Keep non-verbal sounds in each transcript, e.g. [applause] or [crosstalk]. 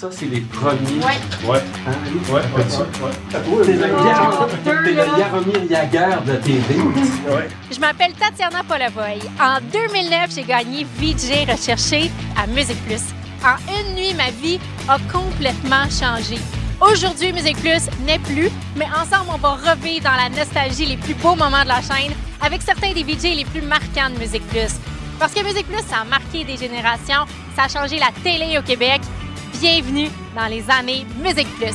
Ça, c'est les premiers. Ouais. Ouais. Hein, Ouais, ouais, ouais. T'es le Yar- deux, t'es le là. Jaromir Jagr de TV. Ouais. Je m'appelle Tatiana Polavoy. En 2009, j'ai gagné VJ recherché à Musique Plus. En une nuit, ma vie a complètement changé. Aujourd'hui, Musique Plus n'est plus, mais ensemble, on va revivre dans la nostalgie les plus beaux moments de la chaîne avec certains des VJ les plus marquants de Musique Plus. Parce que Musique Plus, ça a marqué des générations, ça a changé la télé au Québec. Bienvenue dans les années Musique Plus.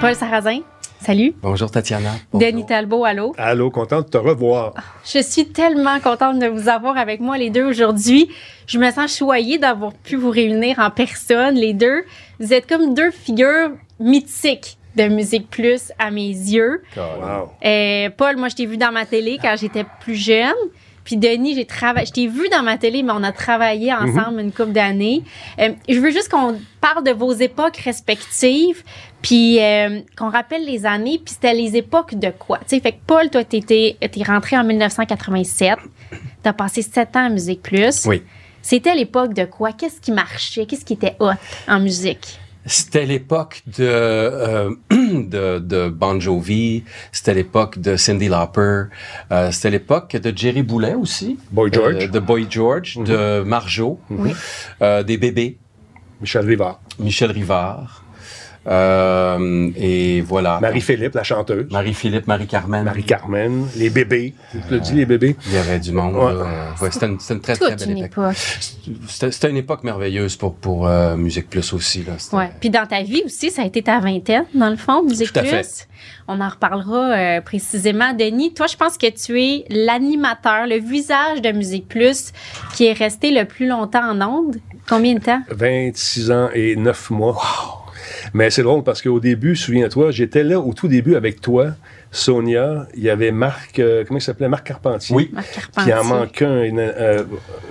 Paul Sarrazin, salut. Bonjour Tatiana. Bonjour. Denis Talbot, allô. Allô, content de te revoir. Je suis tellement contente de vous avoir avec moi les deux aujourd'hui. Je me sens choyée d'avoir pu vous réunir en personne, les deux. Vous êtes comme deux figures mythiques de Musique Plus à mes yeux. Wow. Euh, Paul, moi, je t'ai vu dans ma télé quand j'étais plus jeune. Puis Denis, j'ai travaillé, je t'ai vu dans ma télé, mais on a travaillé ensemble une couple d'années. Euh, je veux juste qu'on parle de vos époques respectives, puis euh, qu'on rappelle les années, puis c'était les époques de quoi? Tu sais, fait que Paul, toi, t'es rentré en 1987, t'as passé sept ans à Musique Plus. Oui. C'était l'époque de quoi? Qu'est-ce qui marchait? Qu'est-ce qui était hot en musique? C'était l'époque de, euh, [clears throat] de, de Bon Jovi, c'était l'époque de Cindy Lauper, euh, c'était l'époque de Jerry Boulet aussi. Boy George. Euh, de Boy George, de Marjo, Oui. euh, des bébés, Michel Rivard. Michel Rivard. Euh, et voilà. Marie-Philippe, la chanteuse. Marie-Philippe, Marie-Carmen. Marie-Carmen. Les bébés. Tu l'as dit, les bébés? Il y avait du monde. Ouais. là. Ouais, c'était, une, c'était une très, très belle une époque. époque. C'était, c'était une époque merveilleuse pour, pour euh, Musique Plus aussi. Là. Ouais. Puis dans ta vie aussi, ça a été ta vingtaine, dans le fond, Musique Tout à Plus. fait. On en reparlera euh, précisément. Denis, toi, je pense que tu es l'animateur, le visage de Musique Plus qui est resté le plus longtemps en ondes. Combien de temps? 26 ans et 9 mois. Mais c'est drôle parce qu'au début, souviens-toi, j'étais là au tout début avec toi, Sonia. Il y avait Marc, euh, comment il s'appelait? Marc Carpentier. Oui. Marc Qui Carpentier. en manque un. une, euh,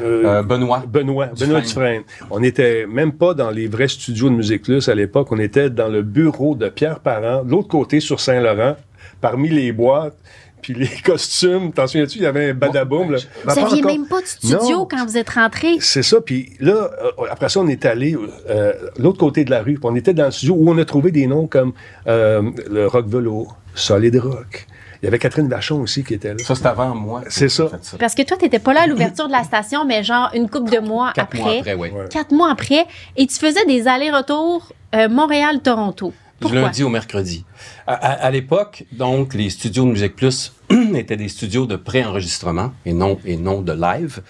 euh, Euh, Benoît. Benoît, Benoît Dufresne. Dufresne. On n'était même pas dans les vrais studios de Musique Plus à l'époque. On était dans le bureau de Pierre Parent, de l'autre côté sur Saint-Laurent, parmi les boîtes, puis les [laughs] costumes. T'en souviens-tu, il y avait un badaboum. là. Vous n'aviez encore- même pas de studio Non. quand vous êtes rentré. C'est ça. Puis là, euh, après ça, on est allé euh, l'autre côté de la rue. Puis on était dans le studio où on a trouvé des noms comme euh, le Rock Velours, Solid Rock. Il y avait Catherine Vachon aussi qui était là. Ça, c'est avant moi. C'est ça. Parce que toi, tu n'étais pas là à l'ouverture de la station, mais genre une couple de mois Quatre après. mois après, oui. Quatre mois après. Et tu faisais des allers-retours euh, Montréal-Toronto. Du lundi au mercredi. À, à- à l'époque, donc, les studios de Musique Plus [clears throat] étaient des studios de pré-enregistrement et non, et non de live.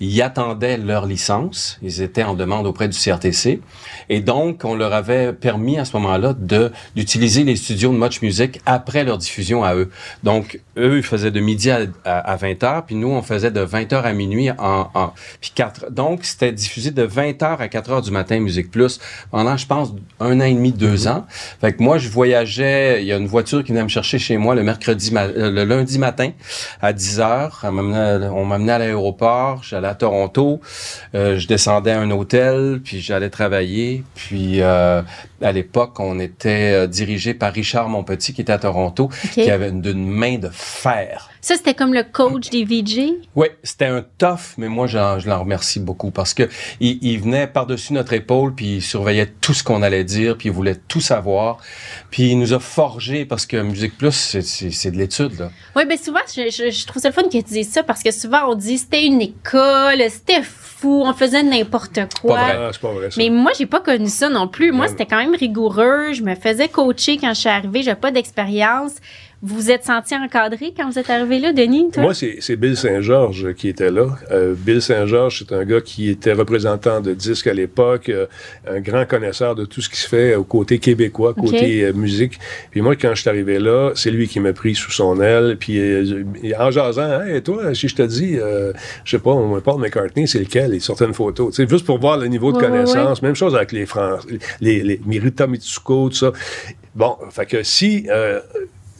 Ils attendaient leur licence. Ils étaient en demande auprès du CRTC. Et donc, on leur avait permis à ce moment-là de, d'utiliser les studios de Much Music après leur diffusion à eux. Donc, eux, ils faisaient de midi à, à, 20 h puis nous, on faisait de 20 h à minuit en, en puis 4. Donc, c'était diffusé de 20 h à 4 h du matin, Musique Plus, pendant, je pense, un an et demi, deux ans. Fait que moi, je voyageais, il y a une voiture qui venait me chercher chez moi le mercredi, euh, le lundi matin à 10 heures. On m'amenait à l'aéroport, j'allais à Toronto, euh, je descendais à un hôtel, puis j'allais travailler. Puis euh, à l'époque, on était euh, dirigé par Richard Monpetit, qui était à Toronto, qui avait une, une main de fer. Ça, c'était comme le coach des VJ. Oui, c'était un tough, mais moi, j'en- je l'en remercie beaucoup parce que il, il venait par-dessus notre épaule, puis il surveillait tout ce qu'on allait dire, puis il voulait tout savoir. Puis il nous a forgé parce que Musique Plus, c'est- de l'étude, là. Oui, bien souvent, je, je- je trouve ça le fun que tu dises ça parce que souvent, on dit c'était une école, c'était fou, on faisait n'importe quoi. Pas vrai. Ah, c'est pas vrai, ça. Mais moi, j'ai pas connu ça non plus. Moi, c'était quand même rigoureux. Je me faisais coacher quand je suis arrivée. J'avais pas d'expérience. Vous vous êtes senti encadré quand vous êtes arrivé là, Denis, toi? Moi, c'est Bill Saint-Georges qui était là. Euh, Bill Saint-Georges, c'est un gars qui était représentant de disques à l'époque, euh, un grand connaisseur de tout ce qui se fait au côté québécois, côté euh, musique. Puis moi, quand je suis arrivé là, c'est lui qui m'a pris sous son aile. Puis euh, en jasant, hey, toi, si je te dis, euh, je sais pas, on Paul McCartney, c'est lequel? Il sortait une photo. Tu sais, juste pour voir le niveau de connaissance. Même chose avec les Français, les, les Mirita Mitsuko, tout ça. Bon, fait que si euh,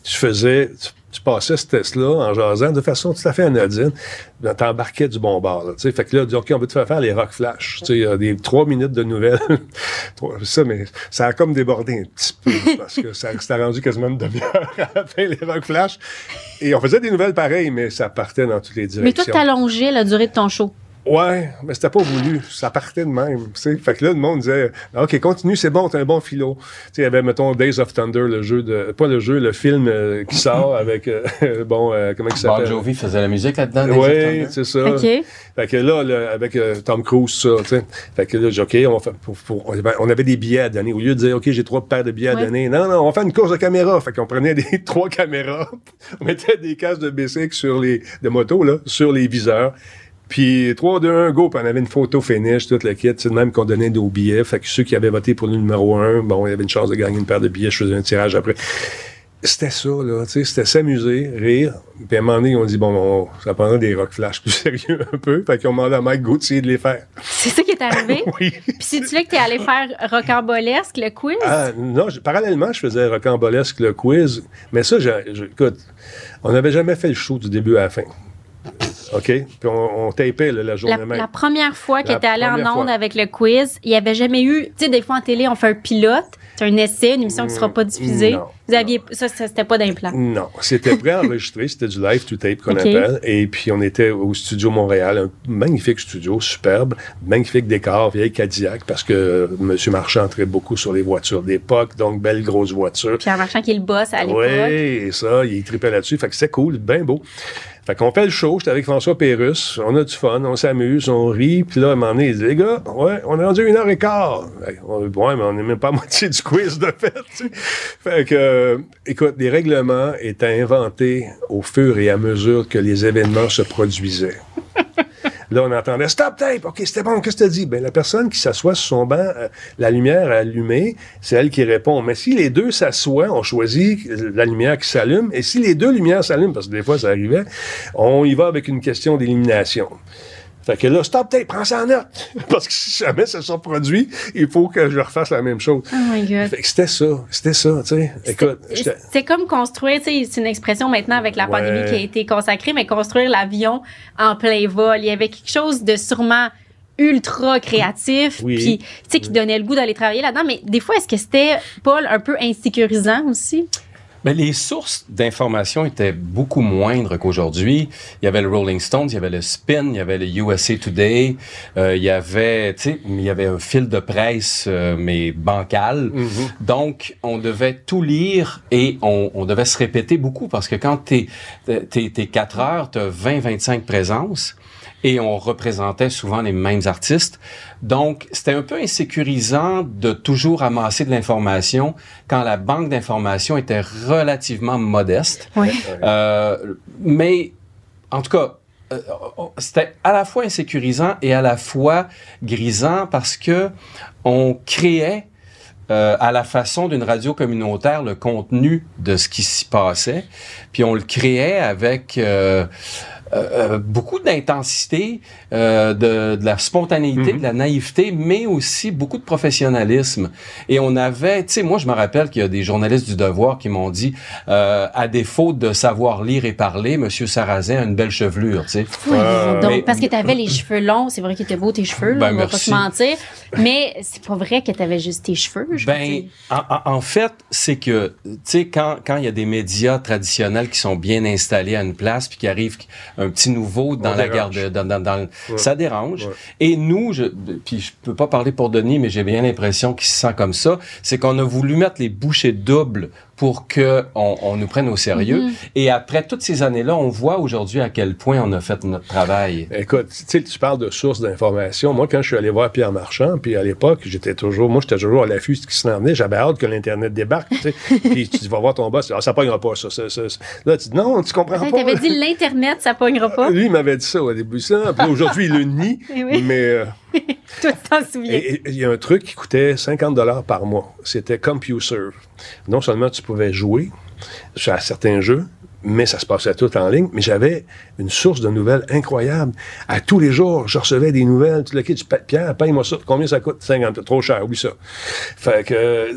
tu faisais, tu, tu passais ce test-là en jasant de façon tout à fait anodine, t'embarquais du bon bord. Là, tu sais. fait que là, dis, OK, on va te faire faire les rock flash. Tu sais, il y a des trois minutes de nouvelles. [laughs] Ça, mais ça a comme débordé un petit peu parce que ça s'était rendu quasiment une demi-heure à la fin, les rock flash. Et on faisait des nouvelles pareilles, mais ça partait dans toutes les Mais toi, directions. t'allongeais la durée de ton show. Ouais, mais c'était pas voulu. Ça partait de même. tu sais. Fait que là, le monde disait OK, continue, c'est bon, t'as un bon philo. Tu sais, il y avait, mettons, Days of Thunder, le jeu de. Pas le jeu, le film euh, qui sort [laughs] avec. euh, bon, euh, comment il Bon s'appelle? Jovi faisait la musique là-dedans. Oui, c'est ça. OK. Fait que là, avec euh, Tom Cruise, ça, tu sais. Fait que là, j'ai dit, OK, on, va faire- pour- pour- on avait- des billets à donner. Au lieu de dire, OK, j'ai trois paires de billets Ouais. à donner, non, non, on va faire une course de caméras. Fait qu'on prenait des [laughs] trois caméras, [laughs] on mettait des casques de bicycle sur les, de moto, là, sur les viseurs. Puis 3, 2, 1, go, puis on avait une photo finish, tout le kit. C'est même qu'on donnait nos billets. Fait que ceux qui avaient voté pour le numéro 1, bon, il y avait une chance de gagner une paire de billets. Je faisais un tirage après. C'était ça, là, tu sais, c'était s'amuser, rire. Puis à un moment donné, on dit, bon, on- ça prendrait des rock flash plus [laughs] sérieux un peu. Fait qu'on demandé à Mike Gauthier de les faire. C'est ça qui est arrivé? [laughs] Oui. Puis c'est-tu là que t'es allé faire rocambolesque, le quiz? Ah, non, je- parallèlement, je faisais rocambolesque le quiz. Mais ça, je- écoute, on n'avait jamais fait le show du début à la fin. OK? Puis on, on tapait là, la La, journée même. la première fois La tu allé en onde fois. avec le quiz, il n'y avait jamais eu. Tu sais, des fois en télé, on fait un pilote, c'est un essai, une émission qui ne sera pas diffusée. Non, Vous aviez. Ça, ça, c'était pas d'implant? Non, c'était préenregistré, [laughs] c'était du live to tape qu'on appelle. Et puis on était au studio Montréal, un magnifique studio, superbe, magnifique décor, vieille Cadillac, parce que euh, M. Marchand entrait beaucoup sur les voitures d'époque, donc belle grosse voiture. Pierre Marchand qui est le boss à l'époque. Oui, et ça, il tripait là-dessus. Fait que c'était cool, bien beau. Fait qu'on fait le show, j'étais avec François Pérusse, on a du fun, on s'amuse, on rit, puis là, à un moment donné, il dit, les gars, ouais, on est rendu une heure et quart. Fait ouais, mais on n'est même pas à moitié du quiz de fait, tu sais. Fait que, euh, écoute, les règlements étaient inventés au fur et à mesure que les événements se produisaient. [laughs] Là, on entendait Stop tape! OK, c'était bon, qu'est-ce que tu dit? Ben, la personne qui s'assoit sur son banc, euh, la lumière allumée, c'est elle qui répond. Mais si les deux s'assoient, on choisit la lumière qui s'allume. Et si les deux lumières s'allument, parce que des fois ça arrivait, on y va avec une question d'élimination. Fait que là, stop tape, prends ça en note. [laughs] Parce que si jamais ça se reproduit, il faut que je refasse la même chose. Oh my God. Fait que c'était ça, c'était ça, tu sais. Écoute, C'est comme construire, tu sais, c'est une expression maintenant avec la Ouais. pandémie qui a été consacrée, mais construire l'avion en plein vol. Il y avait quelque chose de sûrement ultra créatif, Oui. puis tu sais, qui donnait le goût d'aller travailler là-dedans. Mais des fois, est-ce que c'était, Paul, un peu insécurisant aussi? Mais les sources d'information étaient beaucoup moindres qu'aujourd'hui. Il y avait le Rolling Stones, il y avait le Spin, il y avait le USA Today, euh, il y avait, tu sais, il y avait un fil de presse, euh, mais bancal. Donc, on devait tout lire et on, on devait se répéter beaucoup parce que quand t'es, t'es, t'es 4 heures, t'as 20, 25 présences et on représentait souvent les mêmes artistes. Donc, c'était un peu insécurisant de toujours amasser de l'information quand la banque d'information était relativement modeste. Oui. Euh, mais, en tout cas, euh, c'était à la fois insécurisant et à la fois grisant parce que on créait euh, à la façon d'une radio communautaire le contenu de ce qui s'y passait, puis on le créait avec euh, euh, beaucoup d'intensité, euh, de, de la spontanéité, Mhm. de la naïveté, mais aussi beaucoup de professionnalisme. Et on avait, tu sais, moi je me rappelle qu'il y a des journalistes du Devoir qui m'ont dit, euh, à défaut de savoir lire et parler, Monsieur Sarrazin a une belle chevelure, tu sais. Oui, Euh, donc, mais- parce que tu avais les cheveux longs, c'est vrai qu'ils étaient beaux tes cheveux, là, Ben, on va pas merci. se mentir. Mais c'est pas vrai que tu avais juste tes cheveux. Je Ben, en, en- fait, c'est que, tu sais, quand quand il y a des médias traditionnels qui sont bien installés à une place, puis qui arrive un petit nouveau dans On la garde, dans, dans, dans le- Ouais. ça dérange. Ouais. Et nous, je, puis je peux pas parler pour Denis, mais j'ai bien l'impression qu'il se sent comme ça, c'est qu'on a voulu mettre les bouchées doubles pour que on, on nous prenne au sérieux. Mhm. Et après toutes ces années-là, on voit aujourd'hui à quel point on a fait notre travail. Écoute, tu sais, tu parles de sources d'information. Moi, quand je suis allé voir Pierre Marchand, puis à l'époque, j'étais toujours, moi, j'étais toujours à l'affût de ce qui s'en venait. J'avais hâte que l'Internet débarque, tu sais. [laughs] puis tu vas voir ton boss, ah, ça pognera pas, ça, ça, ça. Là, tu dis, non, tu comprends Tu pas. avais dit [laughs] l'Internet, ça pognera pas. Lui, il m'avait dit ça au début, ça. Puis aujourd'hui, il le nie. [laughs] Eh oui. Mais euh, [laughs] T'en souviens. il y a un truc qui coûtait 50 dollars par mois. C'était CompuServe. Non seulement tu pouvais jouer à certains jeux, mais ça se passait tout en ligne. Mais j'avais une source de nouvelles incroyable. À tous les jours, je recevais des nouvelles. Tu le dis, Pierre, paye-moi ça. Combien ça coûte? 50. Trop cher, oublie ça. Fait que,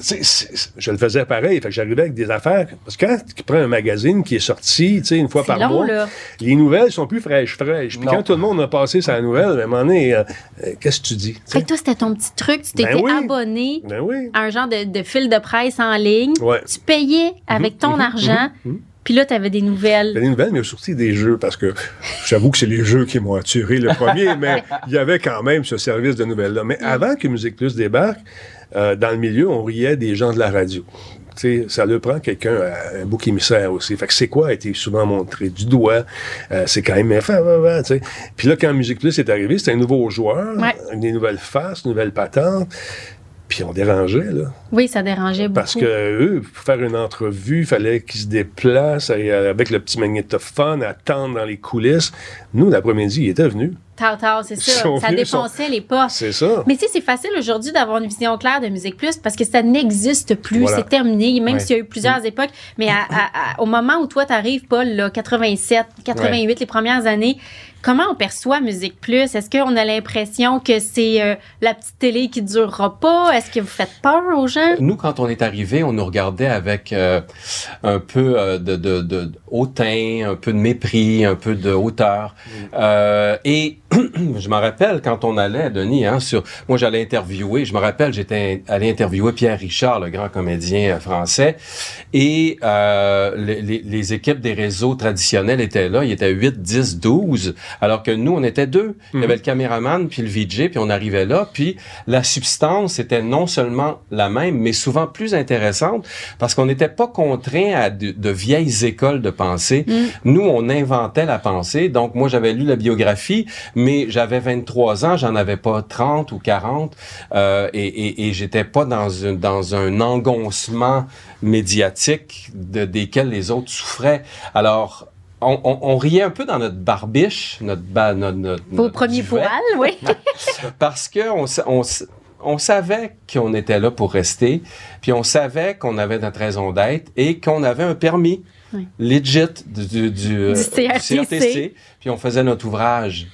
je le faisais pareil. Fait que j'arrivais avec des affaires. Parce que quand tu prends un magazine qui est sorti, tu sais, une fois par long, mois, là. les nouvelles sont plus fraîches, fraîches. Puis Non. quand tout le monde a passé sa nouvelle, à un moment donné, euh, euh, qu'est-ce que tu dis? tu sais? Fait que toi, c'était ton petit truc. Tu t'étais Ben oui. abonné Ben oui. à un genre de, de fil de presse en ligne. Ouais. Tu payais avec ton mhm, argent. Puis là, tu avais des nouvelles. Des nouvelles, mais surtout des jeux, parce que j'avoue que c'est les jeux qui m'ont attiré le premier, [laughs] mais il y avait quand même ce service de nouvelles-là. Mais avant que Musique Plus débarque, euh, dans le milieu, on riait des gens de la radio. ça le prend quelqu'un, euh, un bouc émissaire aussi. Fait que c'est quoi a été souvent montré du doigt. Euh, c'est quand même enfin, sais. Puis là, quand Musique Plus est arrivé, c'était un nouveau joueur, des nouvelles faces, une nouvelle patente. Puis on dérangeait, là. Oui, ça dérangeait beaucoup. Parce que eux, pour faire une entrevue, il fallait qu'ils se déplacent avec le petit magnétophone, attendre dans les coulisses. Nous, l'après-midi, ils étaient venus. Tard, tard, c'est ça. Ça dépensait les postes. C'est ça. Mais tu sais, c'est facile aujourd'hui d'avoir une vision claire de Musique Plus parce que ça n'existe plus. C'est terminé, même s'il y a eu plusieurs époques. Mais au moment où toi, tu arrives, Paul, là, 87, 88, les premières années, Comment on perçoit Musique Plus? Est-ce qu'on a l'impression que c'est euh, la petite télé qui durera pas? Est-ce que vous faites peur aux gens? Nous, quand on est arrivé, on nous regardait avec euh, un peu euh, de, de, de, hautain, un peu de mépris, un peu de hauteur. Mm. et [clears throat] je me rappelle quand on allait, Denis, hein, sur, moi j'allais interviewer, je me rappelle, j'étais allé interviewer Pierre Richard, le grand comédien français, et les, les, les équipes des réseaux traditionnels étaient là, il était 8, 10, 12 alors que nous, on était deux. Il y avait mhm. le caméraman, puis le VJ, puis on arrivait là, puis la substance était non seulement la même, mais souvent plus intéressante, parce qu'on n'était pas contraint à de, vieilles écoles de pensée. Mhm. Nous, on inventait la pensée. Donc, moi, j'avais lu la biographie, mais j'avais 23 ans, j'en avais pas 30 ou 40, euh, et, et, et j'étais pas dans, une, dans un engoncement médiatique de, desquels les autres souffraient. Alors, on, riait un peu dans notre barbiche, notre... Ba, notre, Vos premiers poils, oui. [laughs] parce que on, on, on savait qu'on était là pour rester, puis on savait qu'on avait notre raison d'être et qu'on avait un permis legit du, du, CRTC. Puis on faisait notre ouvrage.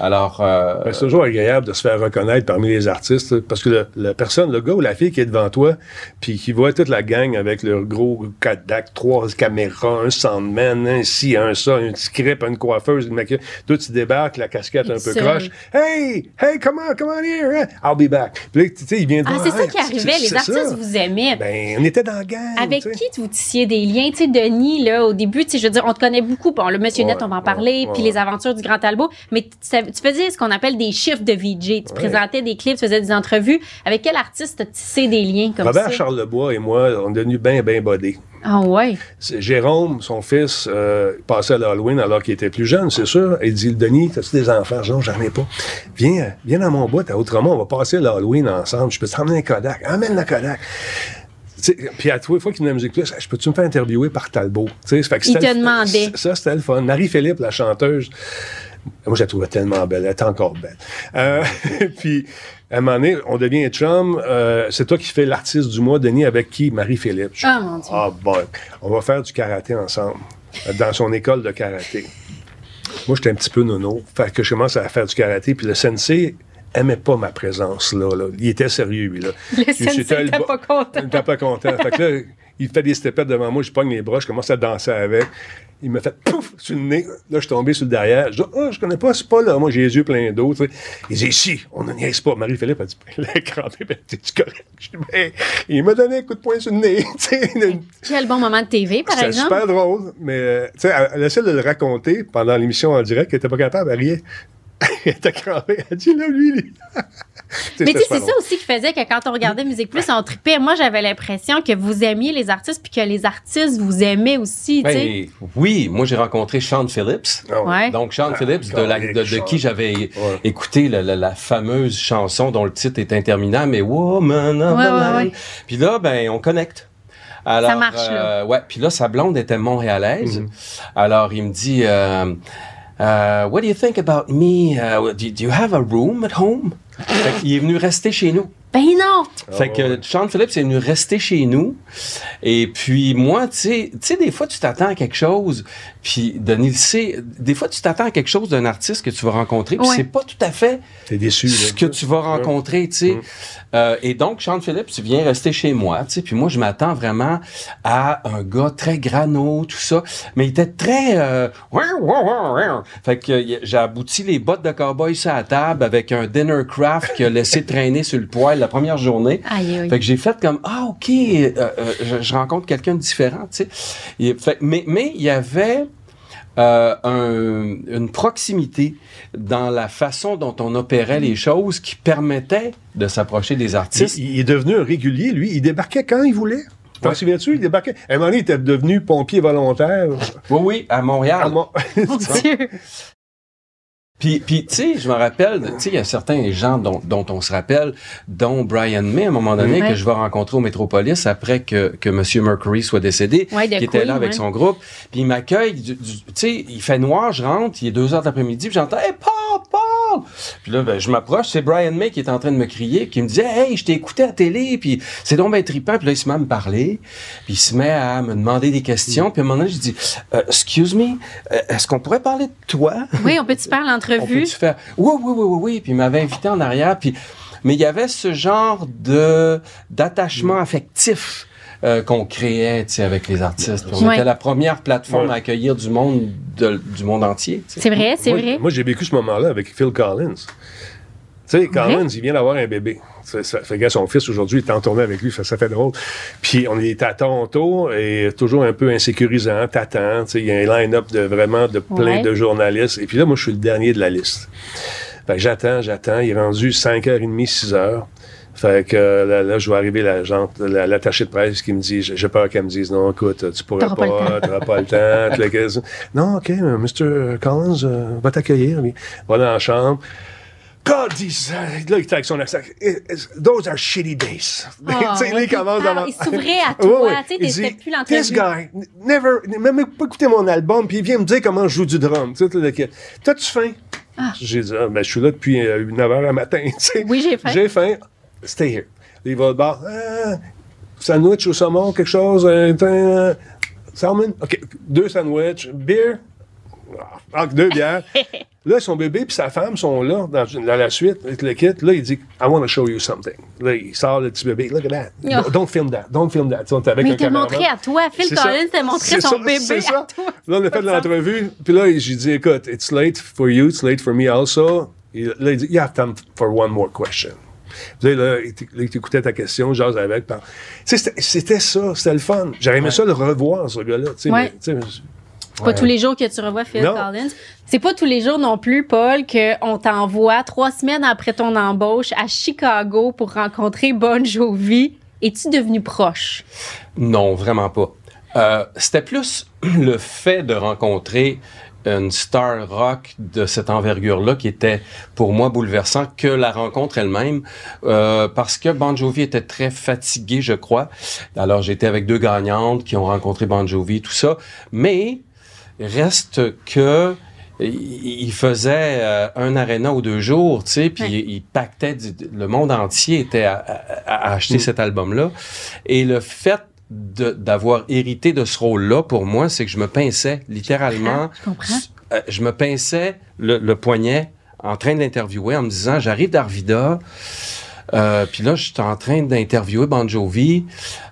Alors, euh, ben, c'est toujours agréable de se faire reconnaître parmi les artistes, parce que la personne, le gars ou la fille qui est devant toi, puis qui voit toute la gang avec leur gros Kodak, trois caméras, un soundman, un ci, un ça, un script, une coiffeuse, une Tout, tu débarques, la casquette un peu croche. Hey, hey, come on, come on here, hein? I'll be back. Puis tu sais, il vient de Ah, c'est ça qui arrivait. Les artistes vous aimaient. Ben, on était dans la gang. Avec qui tu vous tissiez des liens, tu sais, de là, au début, tu sais, je veux dire, on te connaît beaucoup. Bon, le Monsieur Net, on va en parler, puis les aventures du Grand Talbot. Mais tu faisais ce qu'on appelle des chiffres de VJ. Tu présentais des clips, tu faisais des entrevues. Avec quel artiste tu tissé des liens comme Robert ça? Robert Charlebois et moi, on est devenus bien, bien bodés. Ah ouais? Jérôme, son fils, euh, passait à l'Halloween alors qu'il était plus jeune, c'est sûr. Il dit, Denis, t'as-tu des enfants? Non, j'en ai pas. Viens, viens dans mon boîte à Outremont, on va passer l'Halloween ensemble. Je peux t'emmener un Kodak. Amène la Kodak puis à toi, fois qu'il venait à Musique Plus, je peux-tu me faire interviewer par Talbot? Fait que Il te demandait. Ça, c'était le fun. Marie-Philippe, la chanteuse, moi, je la trouvais tellement belle. Elle était encore belle. Euh, [laughs] puis, à un moment donné, on devient chum. Euh, c'est toi qui fais l'artiste du mois, Denis, avec qui? Marie-Philippe. Ah, mon Dieu. Ah, bon. On va faire du karaté ensemble, dans son école de karaté. Moi, j'étais un petit peu nono. Fait que je commence à faire du karaté. Puis le sensei aimait pas ma présence là. Il était sérieux, lui. Là. Le sensei n'était pas content. Il n'était pas content. fait que là, il fait des stepettes devant moi, je pogne les bras, je commence à danser avec. Il me fait pouf sur le nez. Là, je suis tombé sur le derrière. Je dis, oh, je connais pas, c'est pas là. Moi, j'ai les yeux pleins d'eau. Il dit, si, on ne niaise pas. Marie-Philippe a dit, [laughs] l'écran, ben, tu correct? Je dis, ben, il m'a donné un coup de poing sur le nez. [laughs] Quel bon moment de TV, par exemple? C'est super drôle, mais, euh, tu sais, elle essaie de le raconter pendant l'émission en direct, elle était pas capable, elle riait. [laughs] elle était cramée. Elle dit, là, lui, lui. [laughs] Mais tu sais, c'est ça aussi qui faisait que quand on regardait Musique Plus, on tripait. Moi, j'avais l'impression que vous aimiez les artistes puis que les artistes vous aimaient aussi. Ben, oui, moi, j'ai rencontré Sean Phillips. Ah Donc, Sean ah, Phillips, de, qui j'avais écouté la, fameuse chanson dont le titre est interminable, mais Woman of the Puis là, ben, on connecte. Alors, ça marche, là. Euh, ouais, puis là, sa blonde était montréalaise. Mhm. Alors, il me dit... Euh, Uh, what do you think about me? Uh, do, you have a room at home? il est venu rester chez nous. Ben non! Fait que Sean Phillips est venu rester chez nous. Et puis moi, tu sais, des fois, tu t'attends à quelque chose, Puis Denis le des fois, tu t'attends à quelque chose d'un artiste que tu vas rencontrer, puis Ouais. c'est pas tout à fait T'es déçu. ce que tu vas rencontrer, tu sais. Mm. Euh, et donc, Sean Phillips, tu viens rester chez moi, tu sais. Puis moi, je m'attends vraiment à un gars très grano, tout ça. Mais il était très... Euh, fait que j'ai abouti les bottes de cowboy sur la table avec un dinner craft qui a laissé [laughs] traîner sur le poêle la première journée. Aïe, aïe. Fait que j'ai fait comme ah ok euh, euh, je, je rencontre quelqu'un de différent tu sais fait- mais mais il y avait euh, un- une proximité dans la façon dont on opérait les choses qui permettait de s'approcher des artistes. il est devenu un régulier, lui. Il débarquait quand il voulait. T'en Ouais. souviens-tu? Il débarquait. À un moment donné, il était devenu pompier volontaire. Oui oui à Montréal. Ah, bon. Mon [laughs] Dieu. Puis, puis tu sais, je me rappelle, tu sais, il y a certains gens dont, dont on se rappelle, dont Brian May, à un moment donné, Ouais. que je vais rencontrer au Métropolis après que, que M. Mercury soit décédé, Ouais, qui était là avec son groupe. Puis il m'accueille, tu sais, il fait noir, je rentre, il est deux heures de l'après-midi, puis j'entends « Hey, Paul, Paul! » Puis là, ben, je m'approche, c'est Brian May qui est en train de me crier, qui me dit « Hey, je t'ai écouté à la télé, puis c'est donc bien trippant. » Puis là, il se met à me parler, puis il se met à me demander des questions. Puis à un moment donné, je dis Euh, Excuse me, euh, est-ce qu'on pourrait parler de toi? » Oui, on peut-tu faire on faire oui oui oui oui oui puis il m'avait invité en arrière puis mais il y avait ce genre de d'attachement affectif euh, qu'on créait tu sais avec les artistes on Ouais. était la première plateforme Ouais. à accueillir du monde de- du monde entier. C'est vrai, c'est moi, vrai. Moi, j'ai vécu ce moment-là avec Phil Collins. Tu sais, Collins, il vient d'avoir un bébé. Ça, ça fait que son fils aujourd'hui est en tournée avec lui, ça, ça fait drôle. Puis on est à Toronto et toujours un peu insécurisant, t'attends. Tu sais, il y a un line-up de vraiment de plein Ouais. de journalistes. Et puis là, moi, je suis le dernier de la liste. Fait que j'attends, j'attends. Il est rendu 5h30, 6h. Fait que là, là, je vois arriver la l'attaché de presse qui me dit, j'ai peur qu'elle me dise, non, écoute, tu pourras pas pas, t'auras pas le temps. [laughs] Non, OK, Mr. Collins euh, va t'accueillir. Va dans la chambre. God, these, uh, là, il était avec son accent. Those are shitty days. [laughs] Ah, [laughs] Tu sais, il commence dans il s'ouvrait à toi, tu sais, dit, plus l'entrevue. This guy, never, même pas écouté mon album, puis il vient me dire comment je joue du drum. Tu sais, T'as-tu faim? J'ai dit, ah, ben, je suis là depuis 9 h le matin. [laughs] tu sais. Oui, j'ai faim. J'ai faim. Stay here. Il va au bar. Ah, sandwich au saumon, quelque chose. Un, salmon? OK. Deux sandwichs. Beer. Ah, deux bières. Là, son bébé et sa femme sont là dans, dans la suite avec le kit. Là, il dit I want to show you something. Là, il sort le petit bébé. Look at that. Oh. Don't film that. Don't film that. Avec Mais il t'a montré à toi. Phil. Collins t'a montré son ça, bébé ça. à toi. Là, on a fait de l'entrevue. Puis là, j'ai dit, écoute, it's late for you, it's late for me also. Et là, il dit, you have time for one more question. Puis là, il t'écoutait ta question, jase avec. c'était ça, c'était le fun. J'aurais aimé ça le revoir, ce gars-là. Ouais. C'est pas tous les jours que tu revois Phil Non. Collins. C'est pas tous les jours non plus, Paul, qu'on t'envoie trois semaines après ton embauche à Chicago pour rencontrer Bon Jovi. Es-tu devenu proche? non vraiment pas Euh, c'était plus [clears throat] le fait de rencontrer une star rock de cette envergure-là qui était pour moi bouleversant que la rencontre elle-même euh, parce que Bon Jovi était très fatigué, je crois. Alors j'étais avec deux gagnantes qui ont rencontré Bon Jovi, tout ça. Mais reste que il faisait euh, un aréna ou deux jours, tu sais, puis Ouais. il, il pactait du- le monde entier était à, à- à acheter cet album-là. Et le fait de- d'avoir hérité de ce rôle-là, pour moi, c'est que je me pinçais littéralement. Je comprends. Euh, je me pinçais le, le poignet en train de l'interviewer en me disant j'arrive d'Arvida. Euh, puis là, je suis en train d'interviewer Bon Jovi.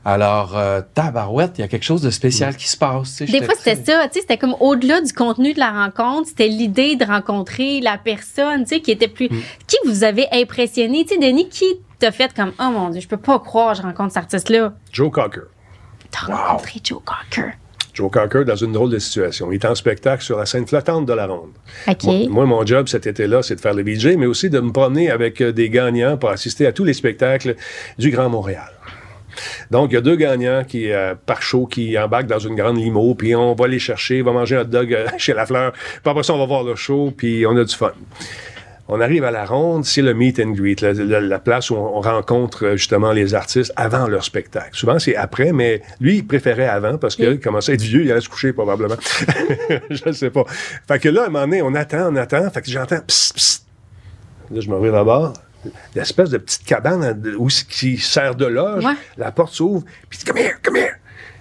Alors, euh, tabarouette, il y a quelque chose de spécial qui se passe. Des fois, très- c'était ça, tu sais, c'était comme au-delà du contenu de la rencontre, c'était l'idée de rencontrer la personne, tu sais, qui était plus... Mm. Qui vous avez impressionné? Tu sais, Denis, qui t'a fait comme, oh mon Dieu, je peux pas croire, je rencontre cet artiste-là? Joe Cocker. T'as rencontré Joe Cocker. Joe Cocker dans une drôle de situation. Il est en spectacle sur la scène flottante de la ronde. OK. Moi, moi, mon job cet été-là, c'est de faire le VJ, mais aussi de me promener avec euh, des gagnants pour assister à tous les spectacles du Grand Montréal. Donc, il y a deux gagnants qui, euh, par show qui embarquent dans une grande limo, puis on va les chercher, on va manger un hot dog euh, [laughs] chez La Fleur, puis après ça, on va voir le show, puis on a du fun. On arrive à la ronde, c'est le meet and greet, la, la- la place où on rencontre euh, justement les artistes avant leur spectacle. Souvent, c'est après, mais lui, il préférait avant parce qu'il commençait à être vieux, il allait se coucher probablement. [laughs] Je ne sais pas. Fait que là, à un moment donné, on attend, on attend, fait que j'entends psst, psst. Là, je me reviens là-bas. L'espèce de petite cabane où, qui sert de loge. Ouais. La porte s'ouvre. Puis il dit, come here, come here.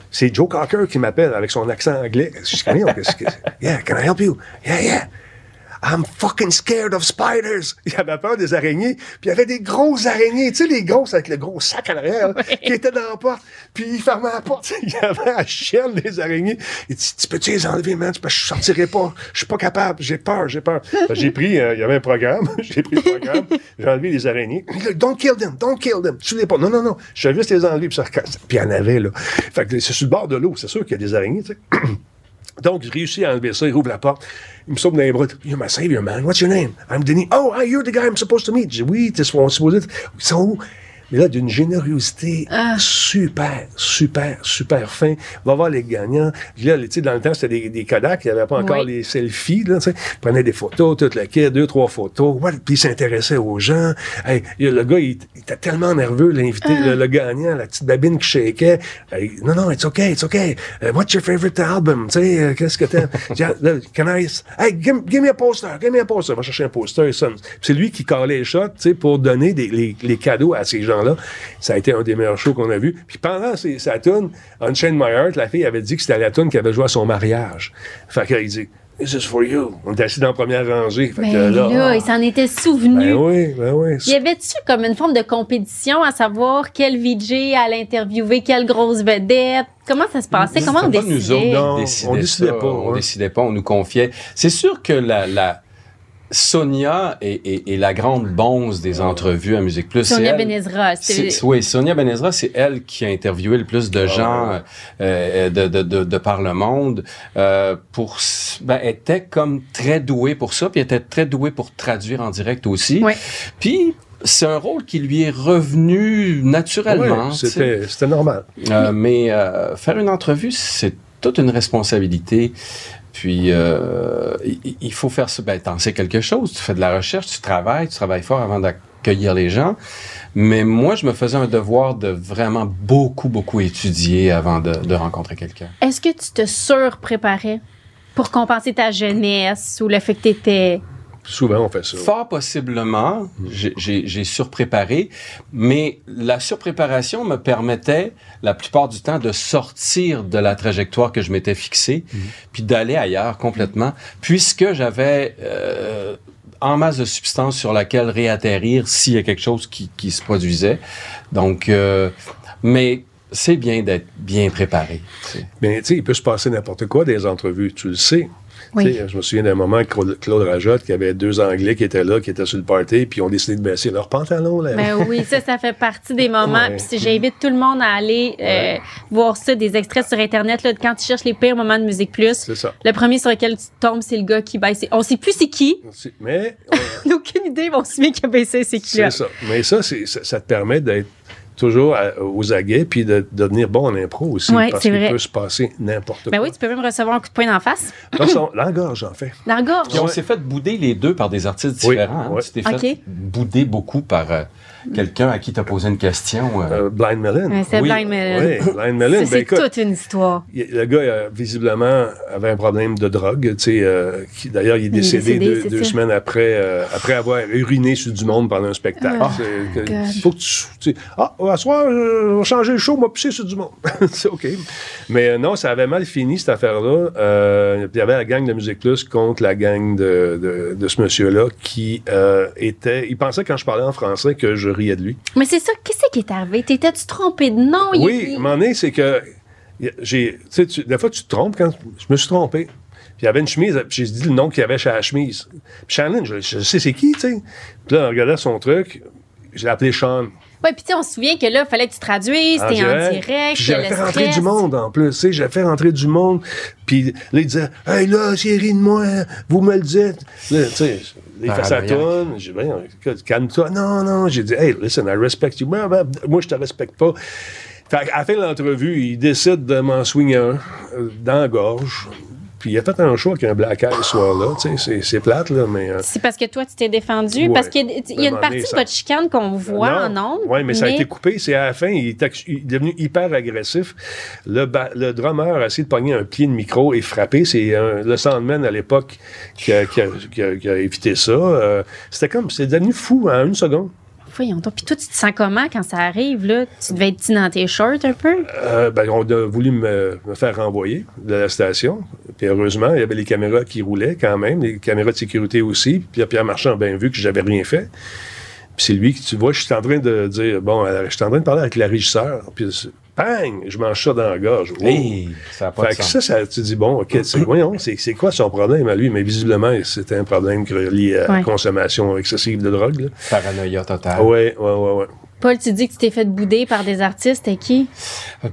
c'est Joe Cocker qui m'appelle avec son accent anglais. Je dis, yeah, can I help you? Yeah, yeah. I'm fucking scared of spiders. [laughs] Il avait peur des araignées. Puis il y avait des grosses araignées, tu sais, les grosses avec le gros sac à l'arrière, là, qui étaient dans la porte. Puis il fermait la porte. [laughs] Il y avait la chienne des araignées. Il dit, tu peux-tu les enlever, man? Parce que je sortirai pas. Je suis pas capable. J'ai peur, j'ai peur. Que j'ai pris, euh, il y avait un programme. [laughs] j'ai pris le programme. J'ai enlevé les araignées. Il dit, don't kill them, don't kill them. Tu les pas. Non, non, non. Je vais juste les enlever. Puis ça. Puis il y en avait, là. Fait que c'est sur le bord de l'eau. C'est sûr qu'il y a des araignées, tu sais. [clears throat] Donc, je réussis à enlever ça. Il ouvre la porte. Il me sauve dans les bras. You're my savior, man. What's your name? I'm Denis. Oh, you're the guy I'm supposed to meet. Je dis, oui, t'es supposé. Ils? Mais là, d'une générosité super, super, super fin. Va voir les gagnants. Là, tu sais, dans le temps, c'était des, des Kodak. Il n'y avait pas encore Oui. les selfies, là, tu sais. Ils prenaient des photos, toute la quai, deux, trois photos. Puis il s'intéressait aux gens. Hey, le gars, il, il était tellement nerveux, l'invité, le, le gagnant, la petite babine qui shakeait. Hey, non, non, it's okay, it's okay. Uh, what's your favorite album? Tu sais, euh, qu'est-ce que t'aimes? [laughs] Can I... Hey, give, give me a poster, give me a poster. Va chercher un poster. C'est lui qui calait les shots, tu sais, pour donner des, les, les cadeaux à ces Ça a été un des meilleurs shows qu'on a vu. Puis pendant ces- sa tune, Unchained My Heart, la fille avait dit que c'était la tune qu'elle avait joué à son mariage. Fait qu'il dit, This is for you. On était assis dans la première rangée. Fait Mais que là, là, il s'en était souvenu. ben oui, ben oui. Y avait-tu comme une forme de compétition à savoir quel VJ allait interviewer quelle grosse vedette? Comment ça se passait? Comment on nous décidait? autres Non, on décidait ça. pas, On ouais. décidait pas, on nous confiait. C'est sûr que la, la Sonia est, est- est la grande bonze des entrevues à Musique Plus. Sonia elle- Benezra. Oui, Sonia Benezra, c'est elle qui a interviewé le plus de gens ouais. euh, de, de, de, de par le monde. Euh, pour, ben, elle était comme très douée pour ça, puis elle était très douée pour traduire en direct aussi. Ouais. Puis c'est un rôle qui lui est revenu naturellement. C'était c'était normal. Euh, mais euh, faire une entrevue, c'est toute une responsabilité. Puis, euh, il, faut faire ça. Ben, t'en sais quelque chose. Tu fais de la recherche, tu travailles, tu travailles fort avant d'accueillir les gens. Mais moi, je me faisais un devoir de vraiment beaucoup, beaucoup étudier avant de, de rencontrer quelqu'un. Est-ce que tu te surpréparais pour compenser ta jeunesse ou le fait que tu étais. Souvent, on fait ça. Fort possiblement, j'ai- j'ai surpréparé, mais la surpréparation me permettait, la plupart du temps, de sortir de la trajectoire que je m'étais fixée, puis d'aller ailleurs complètement, puisque j'avais euh, en masse de substances sur laquelle réatterrir s'il y a quelque chose qui, qui se produisait. Donc, euh, mais c'est bien d'être bien préparé. Mais tu sais, il peut se passer n'importe quoi des entrevues, tu le sais. Oui. Je me souviens d'un moment, Claude, Claude Rajotte, qui avait deux Anglais qui étaient là, qui étaient sur le party, puis ils ont décidé de baisser leurs pantalons. Là. Ben oui, ça, ça fait partie des moments. Ouais. Puis si j'invite tout le monde à aller euh, voir ça, des extraits sur Internet, là, quand tu cherches les pires moments de Musique Plus. C'est ça. Le premier sur lequel tu tombes, c'est le gars qui baisse. On sait plus c'est qui. Mais On [laughs] n'a aucune idée, mais on se met qui a baissé c'est qui là. c'est ça. Mais ça, ça te permet d'être toujours à- aux aguets, puis de, de devenir bon en impro aussi. Ouais, parce c'est qu'il peut se passer n'importe Ben quoi. oui, tu peux même recevoir un coup de poing d'en face. [laughs] De toute façon, l'engorge, en fait. Dans la gorge. Puis on s'est fait bouder les deux par des artistes Oui, différents. hein. ouais. Tu t'es fait bouder beaucoup par euh, quelqu'un à qui tu as posé une question. euh, Euh, Blind Melon. Ouais, c'est Oui. Blind Melon. Oui, Blind Melon. C'est Ben, c'est écoute, toute une histoire. il- le gars, euh, visiblement, avait un problème de drogue. tu sais, euh, qui- D'ailleurs, il est est décédé, deux, semaines après, euh, après avoir uriné sur du monde pendant un spectacle. Oh, que- God. faut que tu, ah, à soir, on va changer le show, on va pisser sur du monde. [laughs] c'est OK. Mais euh, non, ça avait mal fini, cette affaire-là. Euh, puis il y avait la gang de Musique Plus contre la gang de, de, de ce monsieur-là qui euh, était... Il pensait, quand je parlais en français, que je riais de lui. Mais c'est ça, qu'est-ce qui est arrivé? T'étais-tu trompé? De nom? Il- Oui, moment donné, c'est que j'ai, tu des fois, tu te trompes quand je me suis trompé. Puis il y avait une chemise, puis j'ai dit le nom qu'il y avait chez la chemise. Puis Shannon, je, je sais c'est qui, tu sais. Puis là, en regardant son truc, je l'ai appelé Sean. Ouais, puis tu sais, on se souvient que là, il fallait que tu traduises, t'es en direct, j'avais le fait rentrer du monde en plus, tu sais, j'avais fait rentrer du monde. Puis là, il disait, hey là, rit de moi, vous me le dites. Là, tu sais, il fait sa tonne. J'ai dit, écoute, calme-toi. Non, non, j'ai dit, hey, listen, I respect you. Ben, ben, moi, je te respecte pas. Fait qu'à la fin de l'entrevue, il décide de m'en swinger un euh, dans la gorge. Puis il a fait un show avec un black eye ce soir-là. Tu sais, c'est- c'est plate, là, mais. euh, C'est parce que toi, tu t'es défendu. Ouais. Parce qu'il y a, y une moment partie de votre chicane qu'on voit non. en ondes. Oui, mais ça a été coupé. C'est à la fin, il est, actu- il est devenu hyper agressif. Le, ba- le drummer a essayé de pogner un pied de micro et frapper. C'est le Sandman à l'époque qui a, qui a- qui a- qui a évité ça. Euh, C'était comme, c'est devenu fou en une seconde. Voyons donc. Puis toi, tu te sens comment quand ça arrive, là? Tu devais être dans tes shorts un peu? Euh, ben, on a voulu me, me faire renvoyer de la station. Puis heureusement, il y avait les caméras qui roulaient quand même, les caméras de sécurité aussi. Puis Pierre Marchand a bien vu que j'avais rien fait. Puis c'est lui qui, tu vois, je suis en train de dire, bon, euh, je suis en train de parler avec la régisseur. Puis bang, je mange ça dans la gorge. Oh. Hey, ça a pas Fait de que sens. ça, ça, tu dis, bon, OK, c'est, voyons, c'est, c'est quoi son problème à lui? Mais visiblement, c'était un problème lié à la Ouais. consommation excessive de drogue. Là. Paranoïa totale. Ouais, ouais, ouais, ouais. Paul, tu dis que tu t'es fait bouder par des artistes. C'était qui?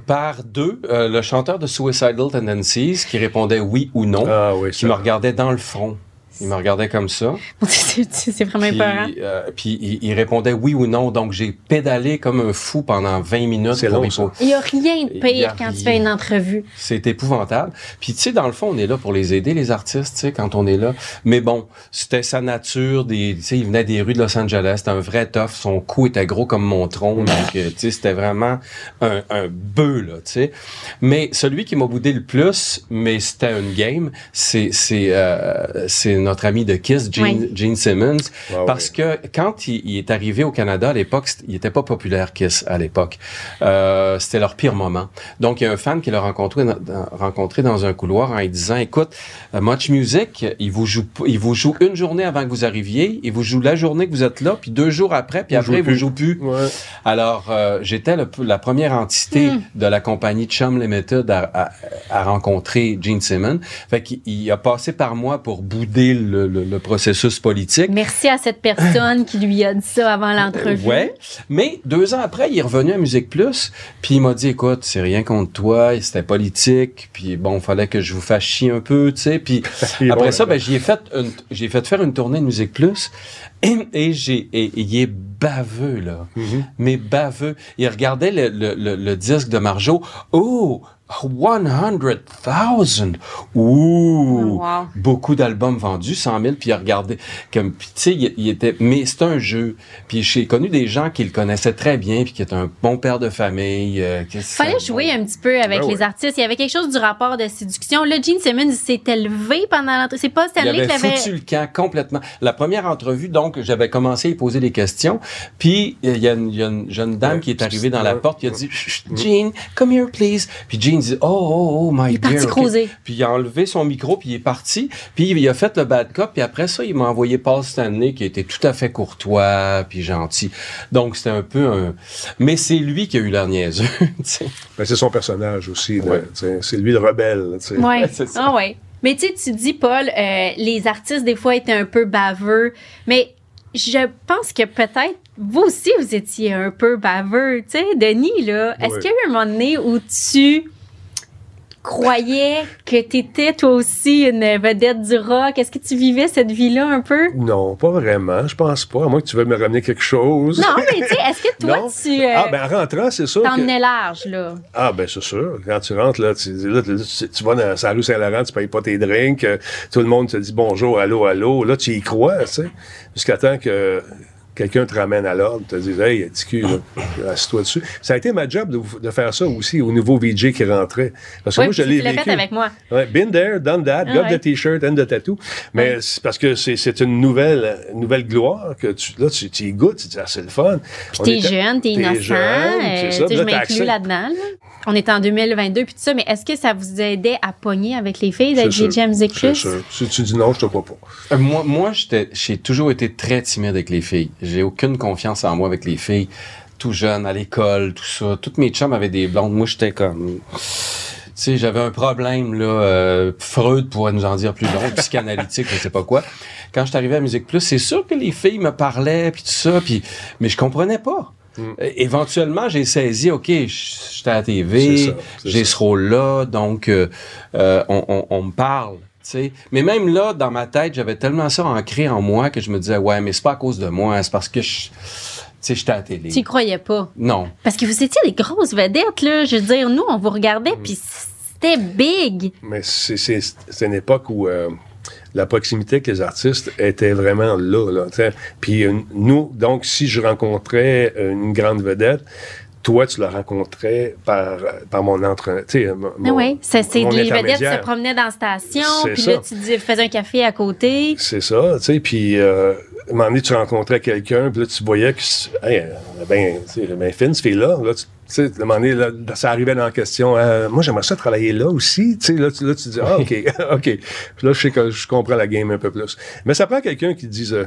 Par deux, euh, le chanteur de Suicidal Tendencies qui répondait oui ou non, Ah oui, qui ça. me regardait dans le front. Il me regardait comme ça. c'est c'est vraiment Puis, épeurant. euh, puis il, il répondait oui ou non. Donc j'ai pédalé comme un fou pendant 20 minutes. C'est pour long, ça. Il n'y a rien de pire quand tu fais une entrevue. C'est épouvantable. Puis tu sais, dans le fond, on est là pour les aider, les artistes, tu sais, quand on est là. Mais bon, c'était sa nature. Des, tu sais, il venait des rues de Los Angeles. C'était un vrai tough. Son cou était gros comme mon tronc. Donc, euh, tu sais, c'était vraiment un, un bœuf, là, tu sais. Mais celui qui m'a boudé le plus, mais c'était une game, c'est c'est euh, c'est notre ami de Kiss, Gene, Oui. Gene Simmons. Ah parce oui. que quand il, il est arrivé au Canada à l'époque, il était pas populaire Kiss à l'époque. Euh, c'était leur pire moment. Donc il y a un fan qui l'a rencontré dans, rencontré dans un couloir en lui disant "Écoute, euh, Much Music, il vous joue il vous joue une journée avant que vous arriviez, il vous joue la journée que vous êtes là, puis deux jours après, puis après il vous joue plus." Ouais. Alors, euh, j'étais la première entité Hmm. de la compagnie Chum Limited à, à- à rencontrer Gene Simmons. Fait qu'il il a passé par moi pour bouder le, le- le processus politique. Merci à cette personne qui lui a dit ça avant l'entrevue. Ouais, mais deux ans après, il est revenu à Musique Plus, puis il m'a dit, écoute, c'est rien contre toi, c'était politique, puis bon, fallait que je vous fasse chier un peu, tu sais, puis [laughs] Il après bon, ça, là-dedans. ben, j'ai fait une, j'ai fait faire une tournée de Musique Plus, et, et j'ai, et, et il est baveux, là, Mhm. mais baveux. Il regardait le, le, le, le disque de Marjo, oh, 100,000. Ouh! Oh, wow. Beaucoup d'albums vendus, 100 000, puis il a regardé, comme, tu sais, il, il était, mais c'est un jeu. Puis j'ai connu des gens qui le connaissaient très bien, puis qui étaient un bon père de famille. Euh, qui- Fallait jouer un petit peu avec Ben les ouais. artistes. Il y avait quelque chose du rapport de séduction. Là, Gene Simmons il s'est élevé pendant l'entrevue. C'est pas Il Stanley avait qui l'avait. foutu le camp complètement. La première entrevue, donc, j'avais commencé à lui poser des questions. Puis, il y, a une- il y a une jeune dame Ouais, qui est arrivée dans la porte, qui a dit, Gene, come here, please. Puis Gene dit, oh, oh, oh, my Il est parti dear. ok. creuser. Puis il a enlevé son micro, puis il est parti. Puis il a fait le bad cop, puis après ça, il m'a envoyé Paul Stanley, qui était tout à fait courtois, puis gentil. Donc, c'était un peu un... Mais c'est lui qui a eu l'air niaiseux, [laughs] tu sais. Ben, c'est son personnage aussi. Ouais. C'est lui le rebelle. tu sais. Ouais. [laughs] c'est ça. Ah ouais. Mais tu sais, tu dis, Paul, euh, les artistes, des fois, étaient un peu baveux. Mais je pense que peut-être, vous aussi, vous étiez un peu baveux. Tu sais, Denis, là, est-ce qu'il y a eu un moment donné où tu croyais que tu étais toi aussi une vedette du rock? Est-ce que tu vivais cette vie-là un peu? Non, pas vraiment. Je pense pas. À moins que tu veuilles me ramener quelque chose. Non, mais tu sais, est-ce que toi, Non. tu euh, Ah, ben en rentrant, c'est sûr. t'en que- menais large, là? Ah, ben c'est sûr. Quand tu rentres, là, tu, là, tu, tu- tu vas dans la rue Saint-Laurent, tu payes pas tes drinks, euh, tout le monde te dit bonjour, allô, allô. Là, tu y crois, tu sais, jusqu'à temps que quelqu'un te ramène à l'ordre, te dise Hey, là, assis-toi dessus. Ça a été ma job de, de faire ça aussi au nouveau VJ qui rentrait. Parce que Oui, moi, je l'ai tu l'as vécu. fait avec moi. Ouais, been there, done that, Ah got ouais. the t-shirt and the tattoo. Mais c'est parce que c'est, une nouvelle, nouvelle gloire que tu, là, tu, tu y goûtes, tu dis, ah, c'est le fun. Puis t'es jeune, t'es innocent. jeune, euh, ça, je m'inclus là-dedans. là. On est en 2022 puis tout ça, mais est-ce que ça vous aidait à pogner avec les filles d'être Musique c'est Plus? sûr. Si tu dis non, je te crois pas. Euh, Moi, j'ai toujours été très timide avec les filles. J'ai aucune confiance en moi avec les filles. Tout jeune, à l'école, tout ça. Toutes mes chums avaient des blondes. Moi, j'étais comme... Tu sais, j'avais un problème, là. euh, Freud pourrait nous en dire plus long, psychanalytique, je sais pas quoi. Quand je suis arrivé à Musique Plus, c'est sûr que les filles me parlaient, puis tout ça, puis... Mais je comprenais pas. Mm. Euh, Éventuellement, j'ai saisi, OK, j'étais à la TV, j'ai ce rôle-là, donc euh, euh, on, on- on me parle. tu sais. Mais même là, dans ma tête, j'avais tellement ça ancré en moi que je me disais, ouais, mais c'est pas à cause de moi, c'est parce que je, tu sais, j'étais à la télé. Tu y croyais pas? Non. Parce que vous étiez des grosses vedettes, là. Je veux dire, nous, on vous regardait, Mm. puis c'était big. Mais c'est, c'est, c'est une époque où euh, la proximité avec les artistes était vraiment là. Puis euh, nous, donc, si je rencontrais une grande vedette, toi, tu la rencontrais par, par mon entre... Tu sais, mon, Ah ça, c'est mon les vedettes se promenaient dans la station, C'est puis là, tu faisais un café à côté. C'est ça, tu sais, puis euh, un moment donné, tu rencontrais quelqu'un, puis là, tu voyais que, hey, ben, ben fine, cette fille-là. Là, tu sais, à un moment donné, là, ça arrivait dans la question, euh, moi, j'aimerais ça travailler là aussi. Tu sais, là, tu, là, tu dis, ah, OK, [laughs] OK. Puis là, je sais que je comprends la game un peu plus. Mais ça prend quelqu'un qui dise, euh,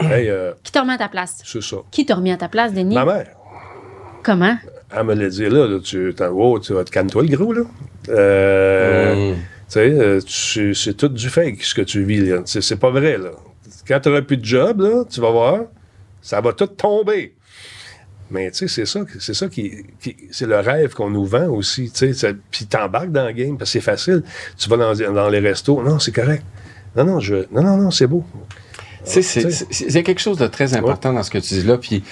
hey, euh, Qui te remet à ta place? c'est ça. Qui te remet à ta place, Denis? Ma mère, Comment? elle me l'a dit, là, là, tu, oh, tu vas te calme-toi, le gros, là. Euh, Mm. Tu sais, euh, c'est tout du fake, ce que tu vis, là. C'est pas vrai, là. Quand tu n'auras plus de job, là, tu vas voir, ça va tout tomber. Mais tu sais, c'est ça, c'est ça qui, qui- c'est le rêve qu'on nous vend aussi, tu sais. Puis t'embarques dans le game parce que c'est facile. Tu vas dans, dans les restos, non, c'est correct. Non, non, je, non, non, non, c'est beau. C'est, c'est- c'est quelque chose de très important dans ce que tu dis là. Puis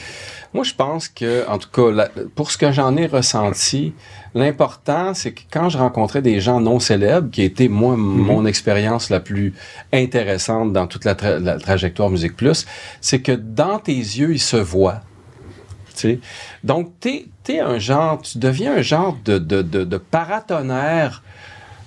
moi, je pense que, en tout cas, la- pour ce que j'en ai ressenti, l'important, c'est que quand je rencontrais des gens non célèbres, qui était, moi, mon expérience la plus intéressante dans toute la, tra- la trajectoire Musique Plus, c'est que dans tes yeux, ils se voient. Tu sais. Donc, t'es, t'es un genre, tu deviens un genre de, de, de, de paratonnerre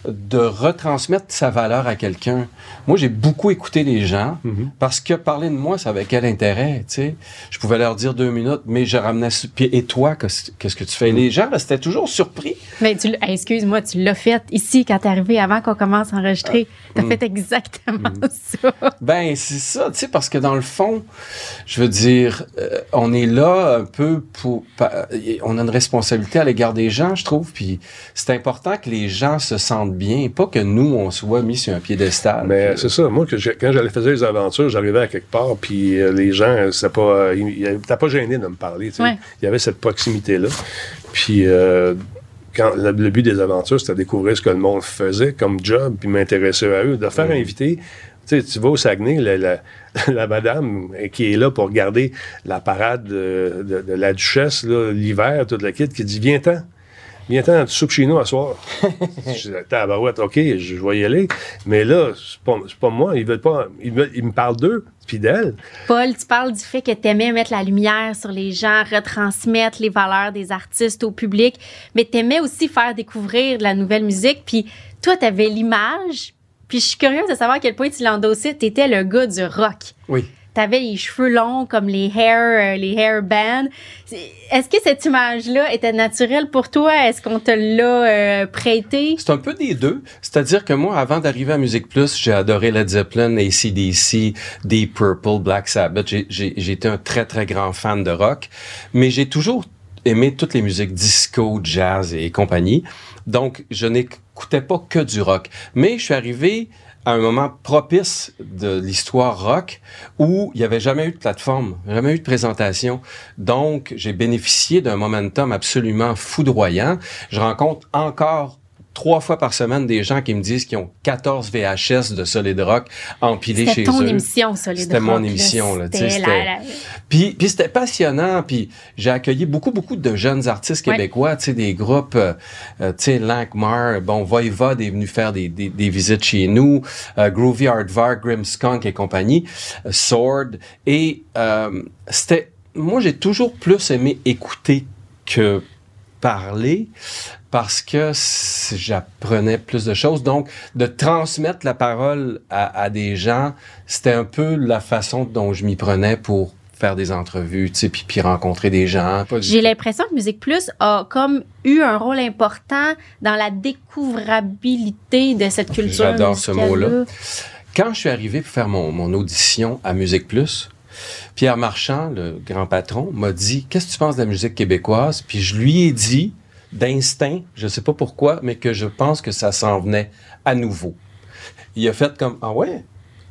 de retransmettre sa valeur à quelqu'un. Moi, j'ai beaucoup écouté les gens parce que parler de moi, ça avait quel intérêt, tu sais? Je pouvais leur dire deux minutes, mais je ramenais... et toi, qu'est-ce que tu fais? Les gens restaient toujours surpris. Mais tu, excuse-moi, tu l'as fait ici quand t'es arrivé avant qu'on commence à enregistrer. T'as fait exactement ça. Ben, c'est ça, tu sais, parce que dans le fond, je veux dire, euh, on est là un peu pour... on a une responsabilité à l'égard des gens, je trouve, puis c'est important que les gens se sentent bien, pas que nous, on soit mis sur un piédestal. Mais Puis, c'est ça, moi, que quand j'allais faire les aventures, j'arrivais à quelque part, puis euh, les gens, euh, c'est pas, euh, ils- ils- t'as pas gêné de me parler. Ouais. Il y avait cette proximité-là. Puis euh, quand le, le but des aventures, c'était de découvrir ce que le monde faisait comme job, puis m'intéresser à eux, de faire inviter. Tu sais, tu vas au Saguenay, la, la, [laughs] la madame qui est là pour regarder la parade de, de- de la duchesse, là, l'hiver, toute la kit, qui dit Viens-t'en, viens-t'en, tu soupes chez nous à soir. [laughs] je dis Tabarouette, OK, je, je vais y aller. Mais là, c'est pas, c'est pas moi, ils veulent pas. Ils, veulent- ils me parlent d'eux, puis d'elle. Paul, tu parles du fait que t'aimais mettre la lumière sur les gens, retransmettre les valeurs des artistes au public, mais t'aimais aussi faire découvrir de la nouvelle musique. Puis toi, t'avais l'image. Puis je suis curieuse de savoir à quel point tu l'endossais. T'étais le gars du rock. Oui. T'avais les cheveux longs comme les hair, euh, les hair bands. Est-ce que cette image-là était naturelle pour toi? Est-ce qu'on te l'a euh, prêté? C'est un peu des deux. C'est-à-dire que moi, avant d'arriver à Musique Plus, j'ai adoré Led Zeppelin, ACDC, Deep Purple, Black Sabbath. Été un très, très grand fan de rock. Mais j'ai toujours aimé toutes les musiques disco, jazz et compagnie. Donc, je n'écoutais pas que du rock. Mais je suis arrivé à un moment propice de l'histoire rock où il n'y avait jamais eu de plateforme, jamais eu de présentation. Donc, j'ai bénéficié d'un momentum absolument foudroyant. Je rencontre encore trois fois par semaine des gens qui me disent qu'ils ont 14 VHS de Solid Rock empilés chez C'était ton eux. émission, ça, les C'était mon émission, là, la- la- Puis, puis c'était passionnant. Puis j'ai accueilli beaucoup, beaucoup de jeunes artistes Ouais. québécois, tu sais, des groupes, euh, euh, tu sais, Lankmar, bon, Voivod est venu faire des, des, des visites chez nous, euh, Groovy Hardvar, Grimskunk et compagnie, euh, Sword. Et euh, c'était... Moi, j'ai toujours plus aimé écouter que parler parce que j'apprenais plus de choses. Donc, de transmettre la parole à, à des gens, c'était un peu la façon dont je m'y prenais pour faire des entrevues, tu sais, puis, puis rencontrer des gens. J'ai l'impression que Musique Plus a comme eu un rôle important dans la découvrabilité de cette culture. J'adore ce mot-là. Quand je suis arrivé pour faire mon, mon audition à Musique Plus, Pierre Marchand, le grand patron, m'a dit Qu'est-ce que tu penses de la musique québécoise Puis je lui ai dit, d'instinct, je ne sais pas pourquoi, mais que je pense que ça s'en venait à nouveau. Il a fait comme Ah ouais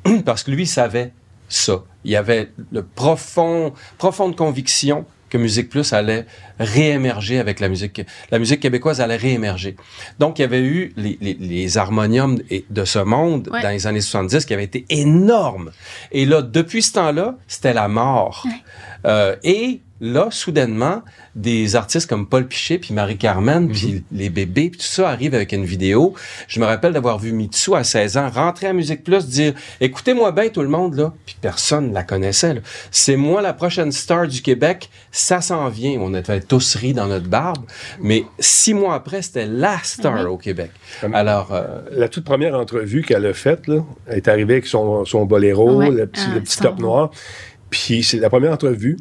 [clears throat] Parce que lui, il savait ça. Il y avait le profond, profonde conviction que Musique Plus allait réémerger avec la musique. La musique québécoise allait réémerger. Donc, il y avait eu les, les, les harmoniums de ce monde Ouais. dans les années 70 qui avaient été énormes. Et là, depuis ce temps-là, c'était la mort. Euh, et là, soudainement, des artistes comme Paul Piché, puis Marie-Carmen, Mhm. puis les bébés, puis tout ça arrive avec une vidéo. Je me rappelle d'avoir vu Mitsu à 16 ans rentrer à Musique Plus, dire « Écoutez-moi bien tout le monde, là. » Puis personne ne la connaissait. C'est moi la prochaine star du Québec. Ça s'en vient. On était tous ri dans notre barbe. Mais six mois après, c'était la star au Québec. Alors, euh, La toute première entrevue qu'elle a faite, là, elle est arrivée avec son, son boléro, Ouais. le petit, Ah, le petit son- top noir. Puis c'est la première entrevue.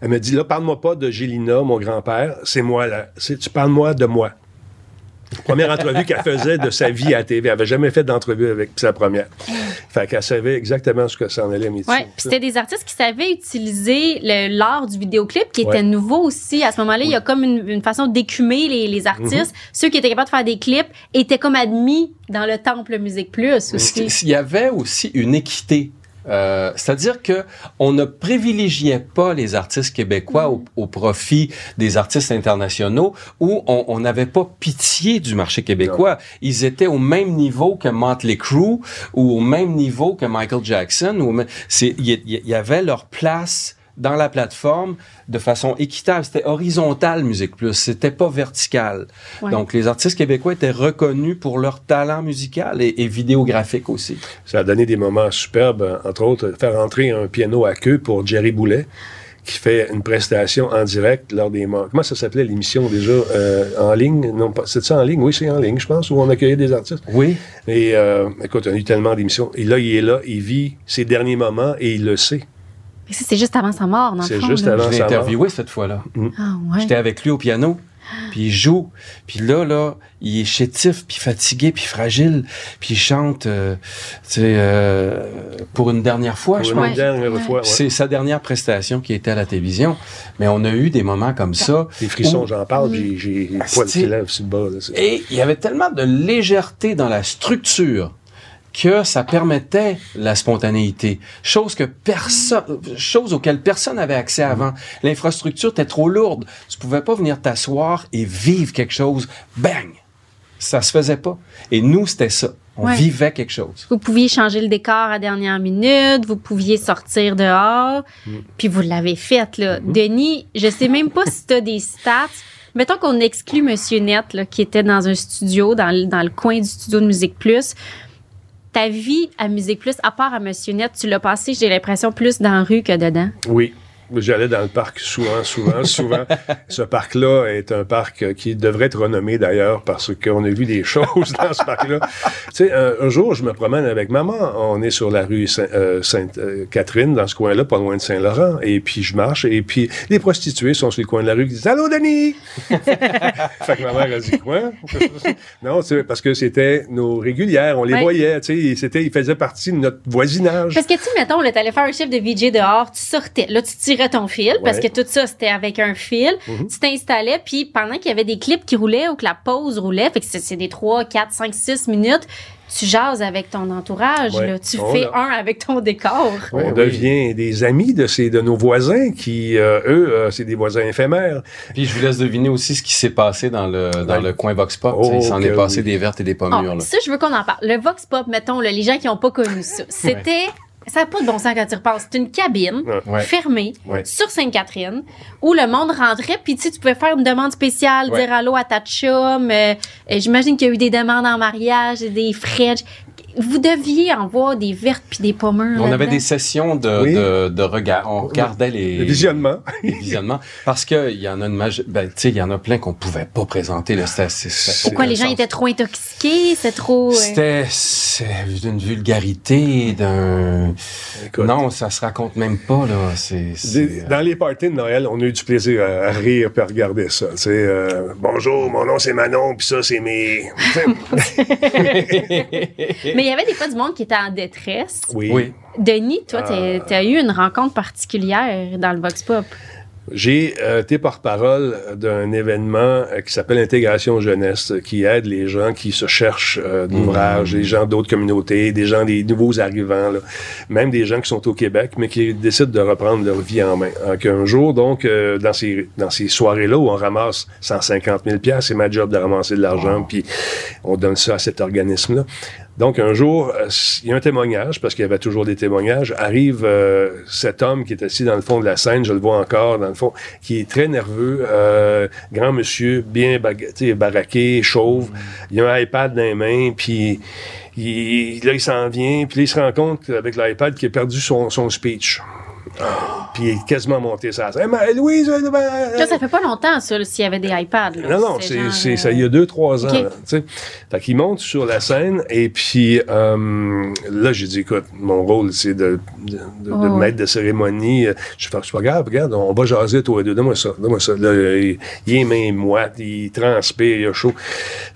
Elle me dit, là, parle-moi pas de Gélina, mon grand-père. C'est moi, là. Tu parles-moi de moi. Première entrevue qu'elle faisait de sa vie à la TV. Elle avait jamais fait d'entrevue avec. la première. Fait qu'elle savait exactement ce que ça en allait, puis c'était des artistes qui savaient utiliser le- l'art du vidéoclip qui était nouveau aussi. À ce moment-là, il y a comme une, une façon d'écumer les, les artistes. Mm-hmm. Ceux qui étaient capables de faire des clips étaient comme admis dans le temple Musique Plus aussi. Il y avait aussi une équité. Euh, C'est-à-dire que on ne privilégiait pas les artistes québécois au, au profit des artistes internationaux ou on n'avait pas pitié du marché québécois. Ils étaient au même niveau que Motley Crue ou au même niveau que Michael Jackson. Ou Il y, il y avait leur place dans la plateforme de façon équitable. C'était horizontal, Musique Plus. C'était pas vertical. Ouais. Donc, les artistes québécois étaient reconnus pour leur talent musical et, et vidéographique aussi. Ça a donné des moments superbes, entre autres, faire entrer un piano à queue pour Jerry Boulet, qui fait une prestation en direct lors des morts. Comment ça s'appelait l'émission déjà euh, en ligne? Non, c'est ça en ligne? Oui, c'est en ligne, je pense, où on accueillait des artistes. Oui. Et euh, écoute, on a eu tellement d'émissions. Et là, il est là, il vit ses derniers moments et il le sait. C'est juste avant sa mort, dans le C'est fond. juste là. avant. Je l'ai mort. interviewé cette fois-là. Ah ouais. J'étais avec lui au piano, puis il joue. Puis là, là, il est chétif, puis fatigué, puis fragile. Puis il chante, euh, tu sais, euh, pour une dernière fois, Pour je pense. Ouais. C'est sa dernière prestation qui était à la télévision. Mais on a eu des moments comme ça. Les frissons, j'en parle, j'ai j'ai les poils qui lèvent sur le bas. là, Et il y avait tellement de légèreté dans la structure que ça permettait la spontanéité. Chose que personne, chose auquel personne n'avait accès avant. L'infrastructure était trop lourde. Tu pouvais pas venir t'asseoir et vivre quelque chose. Bang! Ça se faisait pas. Et nous, c'était ça. On Ouais. vivait quelque chose. Vous pouviez changer le décor à dernière minute, vous pouviez sortir dehors, Mm. puis vous l'avez fait. Là. Mm-hmm. Denis, je sais même pas si tu as des stats. Mettons qu'on exclut Monsieur Net, là, qui était dans un studio, dans, le- dans le coin du studio de Musique Plus. Ta vie à Musique Plus, à part à Monsieur Net, tu l'as passé, j'ai l'impression, plus dans la rue que dedans? Oui. J'allais dans le parc souvent, souvent, souvent. [laughs] Ce parc-là est un parc euh, qui devrait être renommé d'ailleurs parce qu'on a vu des choses dans ce parc-là. Tu sais, un, un jour, je me promène avec maman. On est sur la rue Saint- euh, Sainte-Catherine, dans ce coin-là, pas loin de Saint-Laurent. Et puis, je marche et puis les prostituées sont sur le coin de la rue qui disent Allô, Denis? [laughs] Fait que ma mère a dit Quoi? [laughs] Non, c'est parce que c'était nos régulières. On les Ouais. voyait. Tu sais, ils faisaient partie de notre voisinage. Parce que, tu mettons, là, t'allais faire un chiffre de VJ dehors, tu sortais. Là, tu tirais ton fil, parce que tout ça, c'était avec un fil. Mhm. Tu t'installais, puis pendant qu'il y avait des clips qui roulaient ou que la pause roulait, fait que c'est c'est des 3, 4, 5, 6 minutes, tu jases avec ton entourage, Ouais. là. Tu Oh fais là. un avec ton décor. On Oui, devient des amis de, ces, de nos voisins qui, euh, eux, euh, c'est des voisins éphémères. Puis je vous laisse deviner aussi ce qui s'est passé dans le, dans Ouais. le coin Vox Pop. Oh, Il s'en est passé oui. des vertes et des Ah, pommures. là. ça, je veux qu'on en parle. Le Vox Pop, mettons, là, les gens qui n'ont pas connu ça, c'était. Ça n'a pas de bon sens quand tu repenses. C'est une cabine Ouais. fermée Ouais. sur Sainte-Catherine où le monde rentrait, puis tu sais, tu pouvais faire une demande spéciale, Ouais. dire allô à ta chum. euh, euh, J'imagine qu'il y a eu des demandes en mariage, et des French. Vous deviez en voir des vertes puis des pommures. On avait des sessions de, Oui. de, de regard. On regardait les, Le visionnement. [laughs] les visionnements. Parce qu'il y en a une maj- ben, tu sais, il y en a plein qu'on pouvait pas présenter. Là. C'était, fait Pourquoi les gens sens. étaient trop intoxiqués? C'est trop. euh, C'était c'est d'une vulgarité, d'un. Écoute, Non, ça se raconte même pas, là. C'est. c'est, des- euh, Dans les parties de Noël, on a eu du plaisir à, à rire et à regarder ça. Euh, bonjour, mon nom c'est Manon, puis ça c'est mes. [laughs] [laughs] Mais il y avait des fois du monde qui était en détresse. oui. oui. Denis, toi, tu as eu une rencontre particulière dans le Vox Pop. J'ai euh, été porte-parole d'un événement euh, qui s'appelle Intégration Jeunesse, euh, qui aide les gens qui se cherchent euh, d'ouvrage, des gens d'autres communautés, des gens, des nouveaux arrivants, là. même des gens qui sont au Québec, mais qui décident de reprendre leur vie en main. Donc, un jour, donc, euh, dans ces, dans ces soirées-là où on ramasse 150 000 c'est ma job de ramasser de l'argent, puis on donne ça à cet organisme-là. Donc, un jour, euh, il y a un témoignage, parce qu'il y avait toujours des témoignages. Arrive euh, cet homme qui est assis dans le fond de la scène, je le vois encore, dans le fond, qui est très nerveux, euh, grand monsieur, bien baraqué, chauve. Il a un iPad dans les mains, puis il, là, il s'en vient, puis là, il se rend compte avec l'iPad qu'il a perdu son, son speech. [gasps] Puis il est quasiment monté ça. Hey, Louise, euh, ben, ça fait pas longtemps, ça, s'il y avait des iPads. Non, non, c'est, ça, il y a deux, trois ans. sais. fait qu'il monte sur la scène, et puis euh, là, j'ai dit, écoute, mon rôle, c'est de, de, de, oh. maître de cérémonie. Je fais, pas grave, regarde, on va jaser, toi et deux. Donne-moi ça, donne-moi ça. Là, il, il est main moite, il transpire, il a chaud.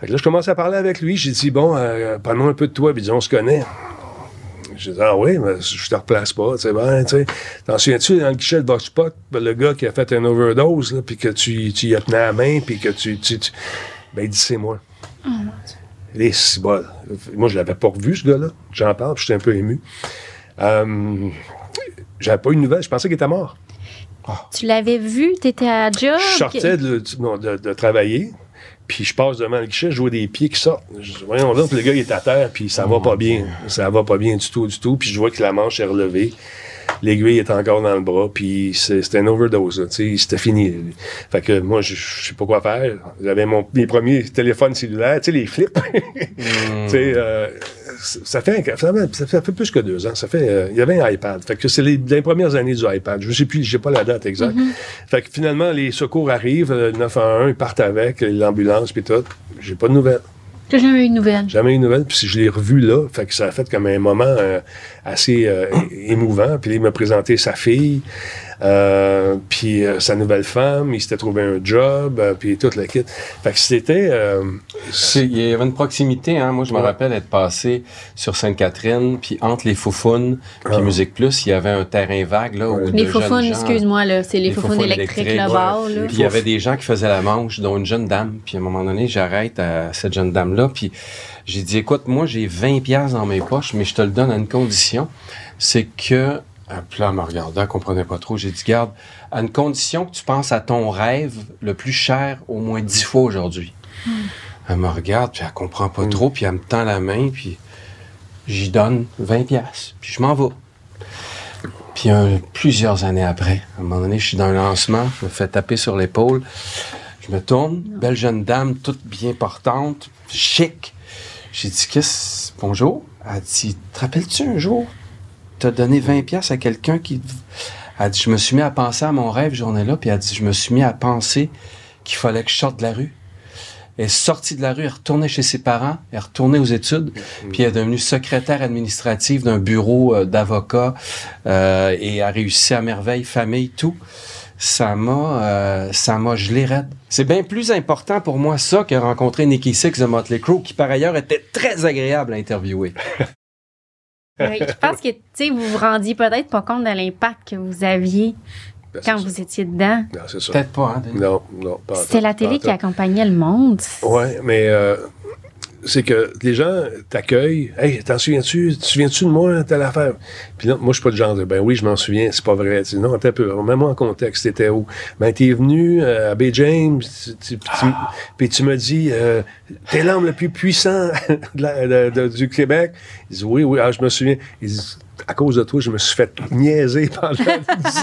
Fait que là, je commence à parler avec lui. J'ai dit, bon, euh, parle-moi un peu de toi, puis on se connaît. J'ai dit, ah oui, mais je te replace pas. Tu ben, tu sais. T'en souviens-tu, dans le guichet de Voxpot, le gars qui a fait une overdose, puis que tu, tu y as tenu la main, puis que tu, tu, Ben, il dit, c'est moi. Oh, mon Dieu. Les ciboles. Moi, je l'avais pas revu, ce gars-là. J'en parle, puis j'étais un peu ému. Euh, j'avais pas eu de nouvelle. Je pensais qu'il était mort. Tu l'avais vu? Tu étais à job? Je sortais de, de, de travailler. Puis je passe devant le guichet, je vois des pieds qui sortent. Je, voyons là, puis le gars il est à terre, puis ça va pas bien. Ça va pas bien du tout, du tout. Puis je vois que la manche est relevée. L'aiguille est encore dans le bras, puis c'était une overdose. C'était fini. Fait que moi, je, sais pas quoi faire. J'avais mon, mes premiers téléphones cellulaires, tu sais, les flips. [laughs] Mm. euh, ça, fait, ça, fait, plus que deux ans. Ça fait, euh, il y avait un iPad. Fait que c'est les, les, premières années du iPad. Je sais plus, j'ai pas la date exacte. Mm-hmm. Fait que finalement, les secours arrivent, le 911, ils partent avec, l'ambulance, puis tout. J'ai pas de nouvelles. T'as jamais eu de nouvelles? Jamais eu de nouvelles. Puis je l'ai revu là, fait que ça a fait comme un moment euh, assez euh, émouvant. Puis il m'a présenté sa fille. Euh, puis euh, sa nouvelle femme, il s'était trouvé un job, euh, puis toute la kit. Fait que c'était... il y avait une proximité, hein. Moi, je me rappelle être passé sur Sainte-Catherine, puis entre les Foufounes puis ah. Musique Plus, il y avait un terrain vague, là, où Les Foufounes, excuse-moi, là, c'est les, les Foufounes électriques, là-bas, là. Puis il y avait des gens qui faisaient la manche, dont une jeune dame. Puis à un moment donné, j'arrête à cette jeune dame-là, puis j'ai dit, écoute, moi, j'ai 20 pièces dans mes poches, mais je te le donne à une condition, c'est que puis là, elle me regardait, elle comprenait pas trop. J'ai dit, garde, à une condition que tu penses à ton rêve le plus cher au moins dix fois aujourd'hui. Hmm. Elle me regarde, puis elle comprend pas trop, puis elle me tend la main, puis j'y donne 20 pièces puis je m'en vais. Puis plusieurs années après, à un moment donné, je suis dans un lancement, je me fais taper sur l'épaule, je me tourne, belle jeune dame, toute bien portante, chic. J'ai dit, qu'est-ce, bonjour? Elle dit, te rappelles-tu un jour, t'as donné 20 pièces à quelqu'un qui... Elle dit, je me suis mis à penser à mon rêve journée-là, puis elle dit, je me suis mis à penser qu'il fallait que je sorte de la rue. Elle est sortie de la rue, elle est retournée chez ses parents, elle est retournée aux études, puis elle est devenue secrétaire administrative d'un bureau euh, d'avocat euh, et a réussi à merveille, famille, tout. Ça m'a, euh, ça m'a gelé raide. C'est bien plus important pour moi ça que rencontrer Nicky Six de Motley Crue, qui par ailleurs était très agréable à interviewer. [laughs] je [laughs] pense que vous vous rendiez peut-être pas compte de l'impact que vous aviez ben, quand vous étiez dedans. Peut-être pas, hein, Non, non, pas C'était la télé qui accompagnait le monde. Oui, mais euh, c'est que les gens t'accueillent. Hey, t'en souviens-tu? Tu souviens-tu de moi, telle affaire? Puis là, moi, je suis pas de genre de ben oui, je m'en souviens, c'est pas vrai. Tu non, un peu. Mets-moi en contexte, t'étais où? Ben, t'es venu euh, à Bay James, puis tu, me dis, euh, t'es l'homme le plus puissant [laughs] du Québec. Ils disent, oui, oui, ah, je me souviens. Ils disent, à cause de toi, je me suis fait niaiser pendant [laughs] 10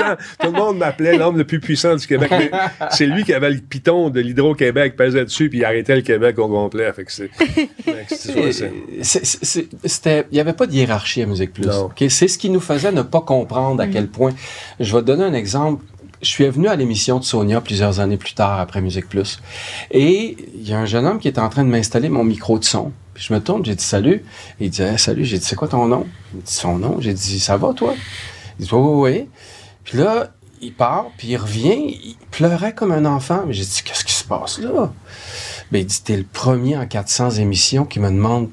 ans. Tout le monde m'appelait l'homme le plus puissant du Québec. c'est lui qui avait le piton de l'Hydro-Québec, pesait dessus, puis il arrêtait le Québec au complet. Fait que c'est, c'était, il n'y avait pas de hiérarchie à Musique Plus. C'est ce qui nous faisait ne pas comprendre à quel point. Je vais te donner un exemple je suis venu à l'émission de Sonia plusieurs années plus tard, après Musique Plus. Et il y a un jeune homme qui était en train de m'installer mon micro de son. Puis je me tourne, j'ai dit salut. il dit salut. J'ai dit c'est quoi ton nom? Il dit son nom. J'ai dit ça va toi? Il dit oui, oui, oui. Puis là, il part, puis il revient, il pleurait comme un enfant. Mais j'ai dit qu'est-ce qui se passe là? Ben, il dit t'es le premier en 400 émissions qui me demande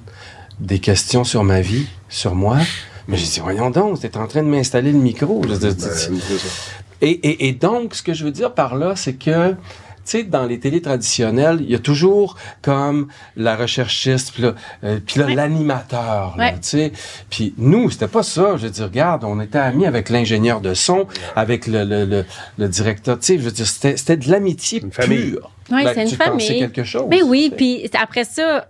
des questions sur ma vie, sur moi. Mais j'ai dit, voyons donc, t'es en train de m'installer le micro. Ben, et, et, et, donc, ce que je veux dire par là, c'est que tu sais, dans les télés traditionnelles, il y a toujours comme la recherchiste, puis là, euh, l'animateur, tu sais. Puis nous, c'était pas ça. Je veux dire, regarde, on était amis avec l'ingénieur de son, avec le, le, le, directeur, tu sais, je veux dire, c'était de l'amitié pure. Oui, c'est une famille. quelque chose. Mais oui, puis après ça,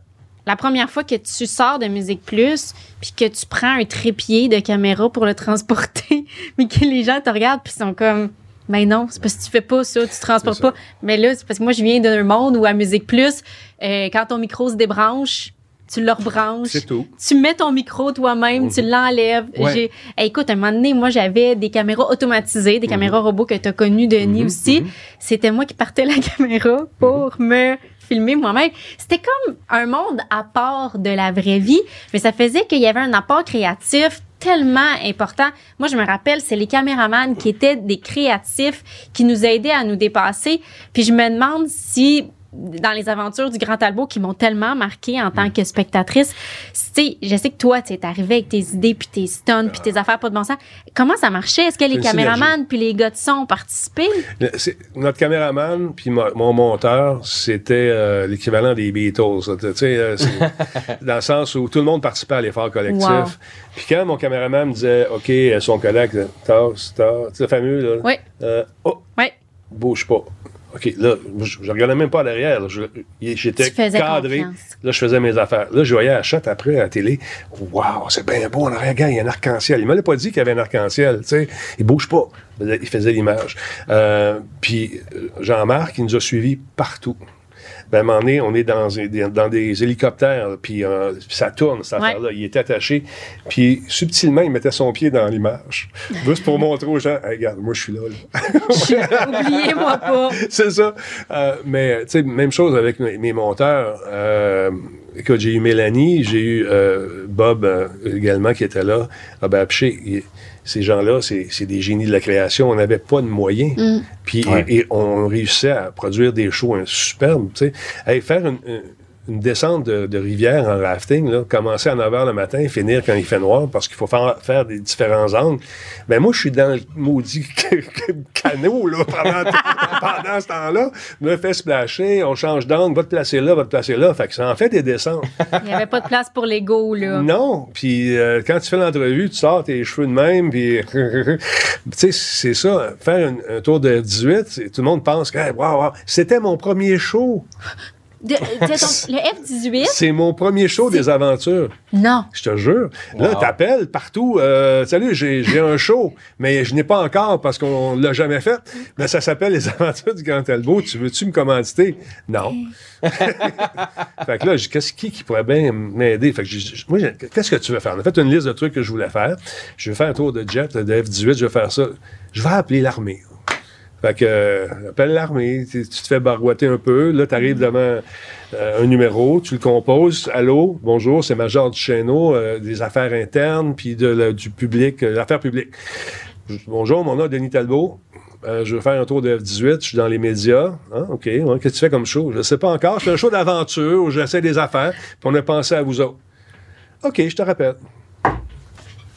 la première fois que tu sors de Musique Plus, puis que tu prends un trépied de caméra pour le transporter, [laughs] mais que les gens te regardent puis sont comme mais non, c'est parce que tu fais pas ça, tu transportes pas. Mais là, c'est parce que moi, je viens d'un monde où à Musique Plus, euh, quand ton micro se débranche, tu le rebranches. C'est tout. Tu mets ton micro toi-même, tu l'enlèves. Ouais. J'ai- Hey, écoute, à un moment donné, moi, j'avais des caméras automatisées, des Mhm. caméras robots que tu as connues, Denis aussi. C'était moi qui partais la [laughs] caméra pour me filmer moi-même. C'était comme un monde à part de la vraie vie, mais ça faisait qu'il y avait un apport créatif tellement important. Moi, je me rappelle, c'est les caméramans qui étaient des créatifs qui nous aidaient à nous dépasser. Puis je me demande si dans les aventures du Grand Talbot qui m'ont tellement marqué en tant que spectatrice, tu sais, je sais que toi, tu es arrivé avec tes idées, puis tes stunts, puis tes affaires pas de bon sens. Comment ça marchait? Est-ce que les caméramans puis les gars de son ont participé? Le- c'est- Notre caméraman puis mo- mon monteur, c'était euh, l'équivalent des Beatles. ça. Tu sais, euh, c'est- [laughs] dans le sens où tout le monde participait à l'effort collectif. Wow. Puis quand mon caméraman me disait, OK, euh, son collègue, tasse, tasse, le fameux, là, Oui. euh, oh, Oui. bouge pas. OK, là, je, je regardais même pas à l'arrière. J'étais cadré. confiance. Là, je faisais mes affaires. Là, je voyais à la shot après à la télé. Waouh, c'est bien beau en arrière. Il y a un arc-en-ciel. Il m'avait pas dit qu'il y avait un arc-en-ciel. Tu sais, il bouge pas. Il faisait l'image. Euh, puis euh, Jean-Marc, il nous a suivis partout. Ben, à un moment donné, on est dans, dans des hélicoptères, puis euh, puis ça tourne, cette Ouais. affaire-là. Il était attaché. Puis subtilement, il mettait son pied dans l'image. Juste pour montrer aux gens, Hey, regarde, moi, je suis là. là. [laughs] Oubliez-moi pas. [laughs] c'est ça. Euh, mais, tu sais, même chose avec mes, mes monteurs. Euh, écoute, j'ai eu Mélanie, j'ai eu Bob également qui était là. Ah ben, Apché, ces gens-là, c'est c'est des génies de la création. On n'avait pas de moyens. Puis, Ouais. et, et on réussissait à produire des shows hein, superbes, tu sais. Hey, faire une, une- une descente de, de rivière en rafting, là, commencer à 9 h le matin, finir quand il fait noir, parce qu'il faut faire, faire des différents angles. Ben moi, je suis dans le maudit [laughs] canot là, pendant, [laughs] pendant ce temps-là, me fait splasher, on change d'angle, va te placer là, va te placer là. Fait que ça en fait des descentes. Il n'y avait pas de place pour l'ego, là. Non, puis euh, quand tu fais l'entrevue, tu sors tes cheveux de même, puis [laughs] tu sais, c'est ça, faire un, un tour de 18, c'est- tout le monde pense que, hey, wow, wow, c'était mon premier show. De- de- donc, [laughs] le F-18? C'est mon premier show des aventures. Non. Je te jure. Là, t'appelles partout. euh, Salut, j'ai un show, mais je n'ai pas encore parce qu'on l'a jamais fait. Mais ça s'appelle Les Aventures du Grand Talbot. Tu veux-tu me commanditer? Non. [laughs] fait que là, j'ai- qu'est-ce qui, qui pourrait bien m'aider? Fait que moi, qu'est-ce que tu veux faire? On a fait une liste de trucs que je voulais faire. Je vais faire un tour de jet, de F-18, je vais faire ça. Je vais appeler l'armée. Fait que, euh, appelle l'armée, tu, tu te fais barouetter un peu. Là, tu arrives devant euh, un numéro, tu le composes. Allô, bonjour, c'est Major Duchesneau, euh, des affaires internes, puis de, du public, euh, l'affaire publique. Bonjour, mon nom est Denis Talbot. Euh, je veux faire un tour de F-18, je suis dans les médias. Hein, OK, ouais, qu'est-ce que tu fais comme show? Je ne sais pas encore. Je fais un show d'aventure où j'essaie des affaires, puis on a pensé à vous autres. OK, je te rappelle.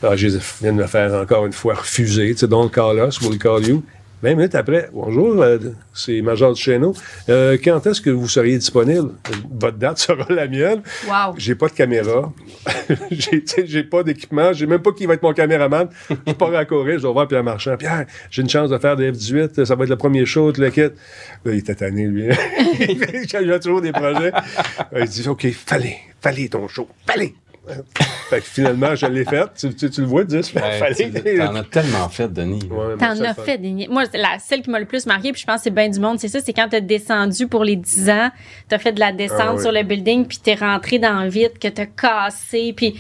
Alors, je viens de me faire encore une fois refuser. Tu sais, don't call us, we'll call you. 20 minutes après, bonjour, euh, c'est Major Duchesneau. Euh, quand est-ce que vous seriez disponible? Votre date [laughs] sera la mienne. Wow. J'ai pas de caméra. [laughs] j'ai, j'ai pas d'équipement. J'ai même pas qui va être mon caméraman. Je pars à courir, je dois voir Pierre Marchand. Pierre, j'ai une chance de faire des F-18. Ça va être le premier show, le. Là, il était tanné, lui. [laughs] J'ai toujours des projets. Il dit, OK, fallait, fallait ton show. Fallait. [laughs] fait que finalement, je l'ai fait. Tu, tu- tu le vois, dis, Ouais, [laughs] fallait. tu- T'en as tellement fait, Denis. Ouais, T'en as fait des niais- Moi, c'est la celle qui m'a le plus marqué, puis je pense que c'est bien du monde, c'est ça, c'est quand t'as descendu pour les 10 ans, t'as fait de la descente Ah oui. sur le building, puis t'es rentré dans le vide, que t'as cassé, puis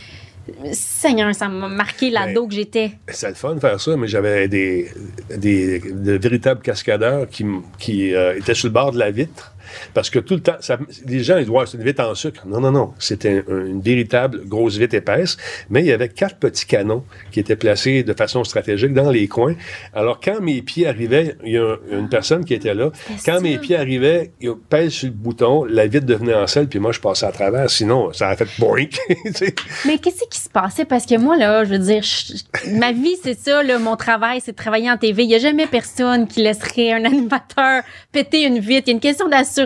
Seigneur, ça m'a marqué l'ado que j'étais. C'est le fun de faire ça, mais j'avais des, des, de véritables cascadeurs qui, m- qui euh, étaient sur le bord de la vitre. Parce que tout le temps, ça- les gens ils disent Ouais, c'est une vitre en sucre. Non, non, non. C'était un- une véritable grosse vitre épaisse, mais il y avait quatre petits canons qui étaient placés de façon stratégique dans les coins. Alors, quand mes pieds arrivaient, il y a un- une personne qui était là. Quand mes pieds arrivaient, il pèse sur le bouton, la vitre devenait en selle, puis moi, je passais à travers. Sinon, ça a fait boink. [laughs] Mais qu'est-ce qui se passait? Parce que moi, là, je veux dire, je- ma vie, c'est ça, là, mon travail, c'est de travailler en TV. Il n'y a jamais personne qui laisserait un animateur péter une vitre. Il y a une question d'assurance,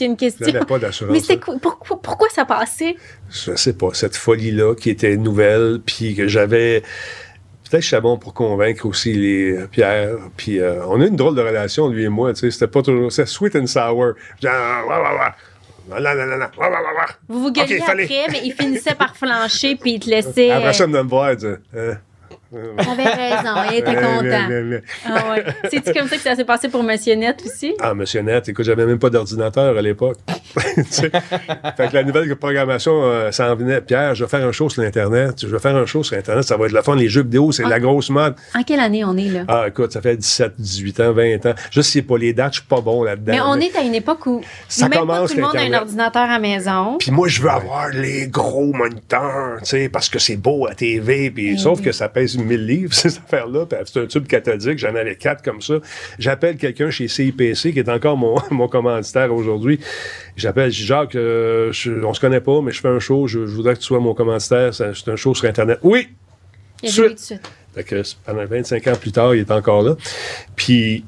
il y a une question. Pas d'assurance. Mais c'est quoi- pourquoi, pourquoi ça passait? je sais pas, cette folie-là qui était nouvelle, puis que j'avais. Peut-être que je suis bon pour convaincre aussi les euh, Pierre. Puis euh, on a une drôle de relation, lui et moi. Tu sais, c'était pas toujours. C'est sweet and sour. Genre. Vous vous gueuliez Ok, fallait- après, mais il finissait par flancher puis il te laissait. Après ça, il me voir, il T'avais raison, il était content. Ah ouais. C'est-tu comme ça que ça s'est passé pour Monsieur Net aussi? Ah, monsieur Net, écoute, j'avais même pas d'ordinateur à l'époque. [laughs] Fait que la nouvelle programmation euh, s'en venait. Pierre, je vais faire un show sur l'Internet. Je vais faire un show sur Internet. Ça va être la fun. Les jeux vidéo, c'est la grosse mode. En quelle année on est là? Ah, écoute, ça fait 17, 18 ans, 20 ans. Je sais pas les dates, je suis pas bon là-dedans. Mais on est à une époque où Ça même commence pas tout le monde a un ordinateur à la maison. Puis moi, je veux avoir les gros moniteurs, tu sais, parce que c'est beau à TV. Puis sauf que ça pèse 1000 livres, [laughs] ces affaires-là. C'est un tube cathodique. J'en avais quatre comme ça. J'appelle quelqu'un chez CIPC, qui est encore mon, [laughs] mon commanditaire aujourd'hui. J'appelle, je dis, Jacques, euh, je- on se connaît pas, mais je fais un show. Je, je voudrais que tu sois mon commanditaire. C'est un show sur Internet. Oui! Il Suite. de suite. Fait que pendant 25 ans plus tard, il est encore là. Puis,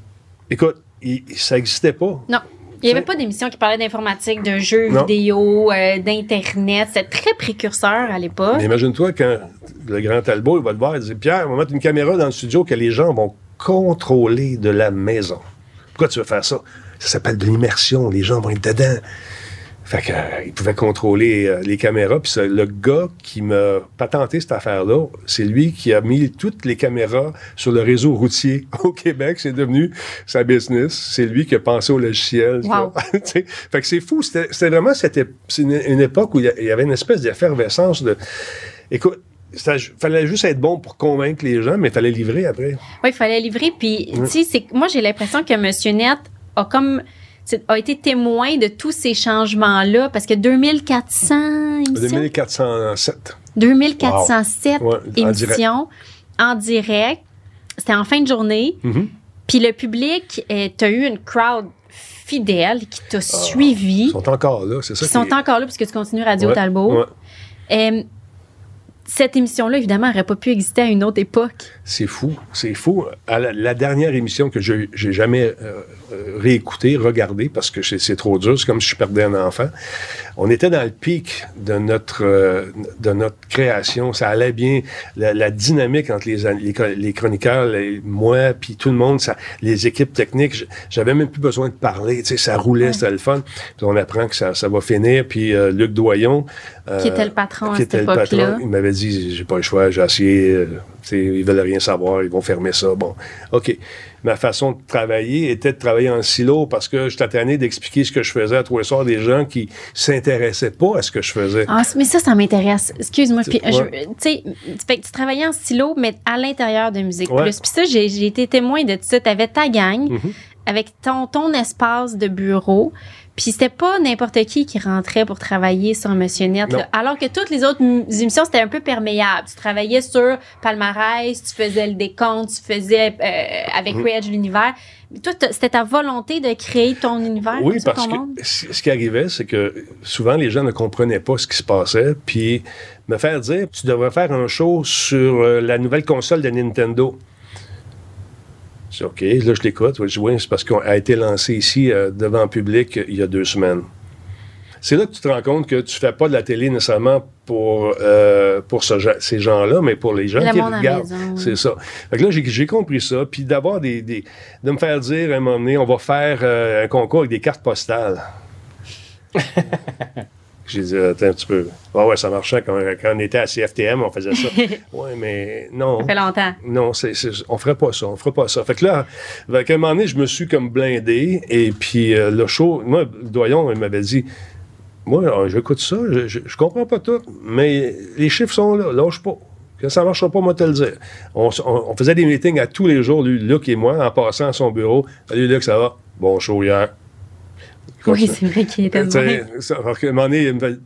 écoute, il- ça n'existait pas. Non. Il n'y avait pas d'émission qui parlait d'informatique, de jeux Non. vidéo, euh, d'Internet. C'était très précurseur à l'époque. Imagine-toi quand le grand Talbot, il va te voir, il dit Pierre, on va mettre une caméra dans le studio que les gens vont contrôler de la maison. Pourquoi tu veux faire ça? Ça s'appelle de l'immersion. Les gens vont être dedans. Fait que, euh, il pouvait contrôler euh, les caméras. Puis le gars qui m'a patenté cette affaire-là, c'est lui qui a mis toutes les caméras sur le réseau routier [laughs] au Québec. C'est devenu sa business. C'est lui qui a pensé au logiciel. Wow. [laughs] Fait que c'est fou. C'était c'était vraiment c'est une, une époque où il y avait une espèce d'effervescence de. Écoute, il fallait juste être bon pour convaincre les gens, mais il fallait livrer après. Oui, il fallait livrer. Puis, tu sais, moi, j'ai l'impression que Monsieur Net a comme a été témoin de tous ces changements-là parce que 2400 émissions, 2407. 2407 Ouais, en émissions en direct. C'était en fin de journée. Mhm. Puis le public, tu as eu une crowd fidèle qui t'a Ah, Ils suivi, sont encore là, c'est ça. qui sont est- encore là puisque tu continues Radio Ouais, Talbot. ouais. Euh, cette émission-là, évidemment, n'aurait pas pu exister à une autre époque. C'est fou, c'est fou. À la, la dernière émission que j'ai jamais euh, euh, réécoutée, regardée, parce que c'est trop dur, c'est comme si je perdais un enfant. On était dans le pic de notre euh, de notre création. Ça allait bien. La, la dynamique entre les, les, chroniqueurs, les- moi, puis tout le monde, ça, les équipes techniques, j'avais même plus besoin de parler. Tu sais, ça roulait, c'était le fun. Puis on apprend que ça, ça va finir. Puis euh, Luc Doyon, Qui était le patron à cette époque-là. il m'avait dit j'ai pas le choix, j'ai essayé, ils veulent rien savoir, ils vont fermer ça. Bon, OK. Ma façon de travailler était de travailler en silo parce que j'étais tanné d'expliquer ce que je faisais à tous les soirs des gens qui s'intéressaient pas à ce que je faisais. Ah, mais ça, ça m'intéresse. Excuse-moi. Je- Tu sais, travaillais en silo, mais à l'intérieur de Musique Ouais. Plus. Puis ça, j'ai été témoin de ça. Tu avais ta gang Mhm. avec ton, ton espace de bureau. Puis c'était pas n'importe qui qui rentrait pour travailler sur Monsieur Net. Là. Alors que toutes les autres émissions, c'était un peu perméable. Tu travaillais sur Palmarès, tu faisais le décompte, tu faisais euh, avec. Rage l'univers. Mais Toi, c'était ta volonté de créer ton univers, Oui, parce que ce qui arrivait, c'est que souvent les gens ne comprenaient pas ce qui se passait, puis me faire dire tu devrais faire un show sur euh, la nouvelle console de Nintendo. Je dis OK, là je l'écoute. Je dis oui, c'est parce qu'elle a été lancée ici euh, devant le public euh, il y a deux semaines. C'est là que tu te rends compte que tu fais pas de la télé nécessairement pour, euh, pour ce ces gens-là, mais pour les gens Le qui regardent. C'est ça. Fait que là, j'ai- j'ai compris ça. Puis d'avoir des, des- de me faire dire à un moment donné, on va faire euh, un concours avec des cartes postales. [laughs] J'ai dit, attends un petit peu. Ah ouais, ça marchait quand, quand on était à CFTM, on faisait ça. [laughs] ouais, mais non. Ça fait longtemps. Non, c'est, c'est- on ferait pas ça, on ferait pas ça. Fait que là, qu'à un moment donné, je me suis comme blindé, et puis euh, le show, moi, le doyon, il m'avait dit, moi, euh, j'écoute ça, je, je, je comprends pas tout, mais les chiffres sont là, lâche pas. Que ça marchera pas, moi, te le dire. On, s- on- on faisait des meetings à tous les jours, lui, Luc et moi, en passant à son bureau. Salut, Luc, ça va? Bon show hier. Oui, c'est vrai qu'il était ça, parce qu'à un moment donné, il me fait-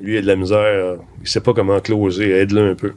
lui, il a de la misère. euh, Il sait pas comment closer. Aide-le un peu. Tu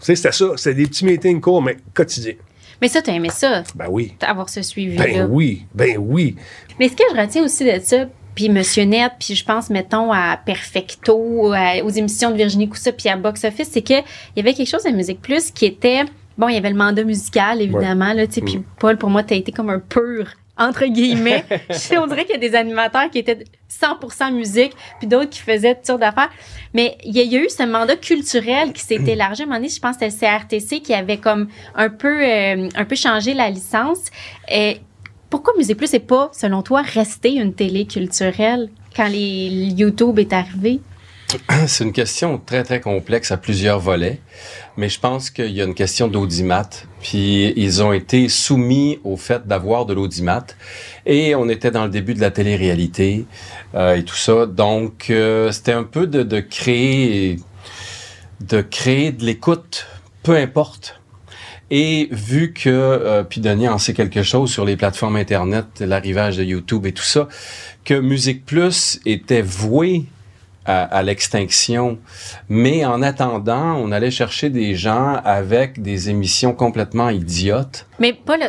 sais, c'était ça. C'était des petits meetings courts, mais quotidiens. Mais ça, t'as aimé ça, Ben oui. avoir ce suivi-là. Ben oui. Ben oui. Mais ce que je retiens aussi de ça, puis Monsieur Net, puis je pense, mettons, à Perfecto, à- aux émissions de Virginie Coussa, puis à Box Office, c'est qu'il y avait quelque chose à Musique Plus qui était... Bon, il y avait le mandat musical, évidemment, là, tu sais, puis Paul, pour moi, t'as été comme un pur, entre guillemets. [laughs] On dirait qu'il y a des animateurs qui étaient 100% musique, puis d'autres qui faisaient toutes sortes d'affaires. Mais il y, a, il y a eu ce mandat culturel qui s'est [clears throat] élargi. À un moment donné, je pense que c'était le CRTC qui avait comme un peu, euh, un peu changé la licence. Et pourquoi Musique Plus n'est pas, selon toi, resté une télé culturelle quand les YouTube est arrivé? [clears throat] C'est une question très, très complexe à plusieurs volets, mais je pense qu'il y a une question d'audimat. Puis ils ont été soumis au fait d'avoir de l'audimat. Et on était dans le début de la télé-réalité euh, et tout ça. Donc, euh, c'était un peu de, créer de créer de l'écoute, peu importe. Et vu que, euh, puis Denis en sait quelque chose sur les plateformes Internet, l'arrivage de YouTube et tout ça, que Musique Plus était voué à, l'extinction. Mais en attendant, on allait chercher des gens avec des émissions complètement idiotes. Mais Paul,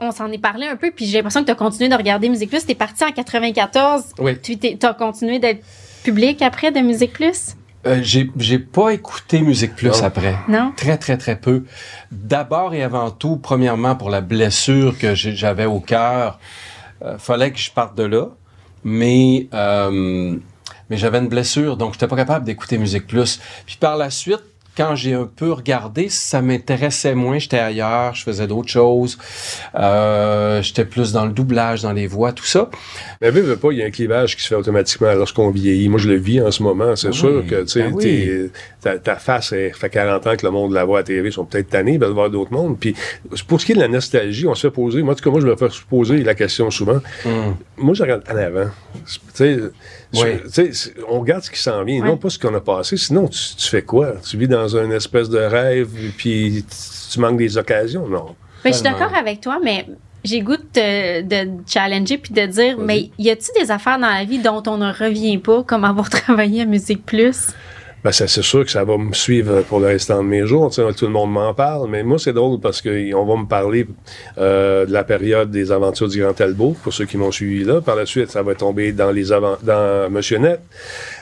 on s'en est parlé un peu, puis j'ai l'impression que tu as continué de regarder Musique Plus. Tu es parti en 94. Oui. Tu as continué d'être public après de Musique Plus? Euh, j'ai pas écouté Musique Plus après. Non? Très, très, très peu. D'abord et avant tout, premièrement, pour la blessure que j'avais au cœur, euh, fallait que je parte de là. Mais euh, mais j'avais une blessure, donc j'étais pas capable d'écouter Musique Plus. Puis par la suite, quand j'ai un peu regardé, ça m'intéressait moins. J'étais ailleurs, je faisais d'autres choses. Euh, j'étais plus dans le doublage, dans les voix, tout ça. Mais veux, pas, il y a un clivage qui se fait automatiquement lorsqu'on vieillit. Moi, je le vis en ce moment. C'est sûr que tu sais, ben ta, face, elle fait 40 ans que le monde de la voix à TV sont peut-être tannés de voir d'autres mondes. Puis pour ce qui est de la nostalgie, on se fait poser. Moi, en tout cas, moi, je me fais poser la question souvent. Hmm. Moi, je regarde en avant. Tu sais, on regarde ce qui s'en vient, non pas ce qu'on a passé. Sinon, tu, fais quoi? Tu vis dans une espèce de rêve, puis tu manques des occasions? Non? je suis d'accord avec toi, mais j'ai goût de, de challenger puis de dire, mais y a-t-il des affaires dans la vie dont on ne revient pas, comme avoir [laughs] travaillé à Musique Plus? Ben, c'est sûr que ça va me suivre pour le restant de mes jours. tout le monde m'en parle, mais moi, c'est drôle parce qu'on va me parler euh, de la période des aventures du Grand Talbot, pour ceux qui m'ont suivi là. Par la suite, ça va tomber dans les avant dans Monsieur Net.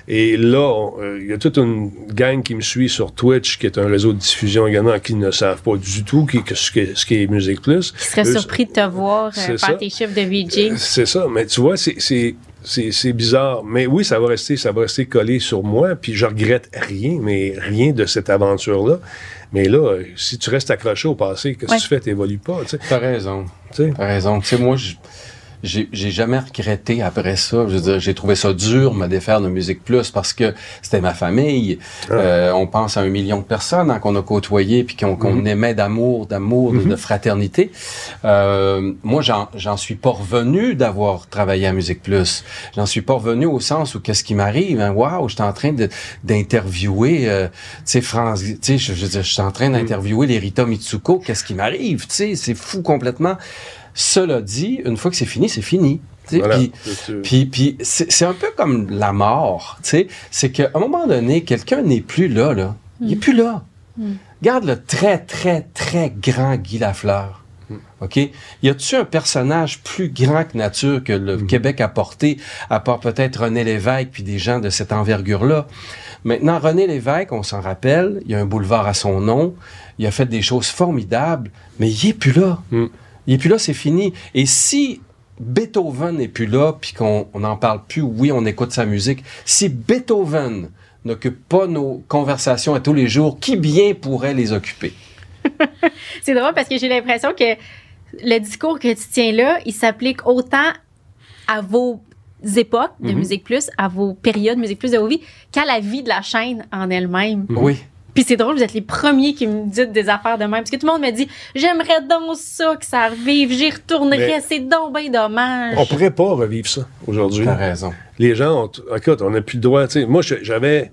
Et là, euh, il y a toute une gang qui me suit sur Twitch, qui est un réseau de diffusion également, qui ne savent pas du tout qui, que, ce, qui, ce qui est Musique Plus. Qui serait surpris de te voir euh, faire tes chiffres de VJ. C'est ça, mais tu vois, c'est c'est bizarre. Mais oui, ça va rester, ça va rester collé sur moi. Puis je regrette rien, mais rien de cette aventure-là. Mais là, si tu restes accroché au passé, qu'est-ce que tu fais? T'évolues pas, tu sais. T'as raison. T'as raison. Tu sais, moi, je j'ai jamais regretté après ça. Je veux dire, j'ai trouvé ça dur, me défaire de Musique Plus, parce que c'était ma famille. Ah. Euh, on pense à un million de personnes hein, qu'on a côtoyé puis qu'on mm-hmm. aimait d'amour, d'amour, de, mm-hmm. fraternité. Euh, moi, j'en suis pas revenu d'avoir travaillé à Musique Plus. J'en suis pas revenu au sens où qu'est-ce qui m'arrive. Hein? Waouh, je suis en train d'interviewer, euh, tu sais, France, tu sais, je, je, je, suis en train mm. d'interviewer les Rita Mitsuko. Qu'est-ce qui m'arrive? Tu sais, c'est fou complètement. Cela dit, une fois que c'est fini, c'est fini. puis, puis, c'est un peu comme la mort. C'est qu'à un moment donné, quelqu'un n'est plus là. là. Il n'est mm. plus là. Mm. Regarde le très, très, très grand Guy Lafleur. Mm. OK? Y a-tu un personnage plus grand que nature que le Québec a porté, à part peut-être René Lévesque puis des gens de cette envergure-là? Maintenant, René Lévesque, on s'en rappelle, il y a un boulevard à son nom, il a fait des choses formidables, mais il n'est plus là. Et puis là, c'est fini. Et si Beethoven n'est plus là, puis qu'on n'en parle plus, oui, on écoute sa musique. Si Beethoven n'occupe pas nos conversations à tous les jours, qui bien pourrait les occuper? [laughs] c'est drôle parce que j'ai l'impression que le discours que tu tiens là, il s'applique autant à vos époques de mhm. Musique Plus, à vos périodes Musique Plus de vos vies, qu'à la vie de la chaîne en elle-même. Oui. Puis c'est drôle, vous êtes les premiers qui me dites des affaires de même. Parce que tout le monde me dit J'aimerais donc ça, que ça revive, j'y retournerais, c'est donc bien dommage. On pourrait pas revivre ça aujourd'hui. T'as raison. Les gens, ont, écoute, on n'a plus le droit. Tu sais, moi, j'avais.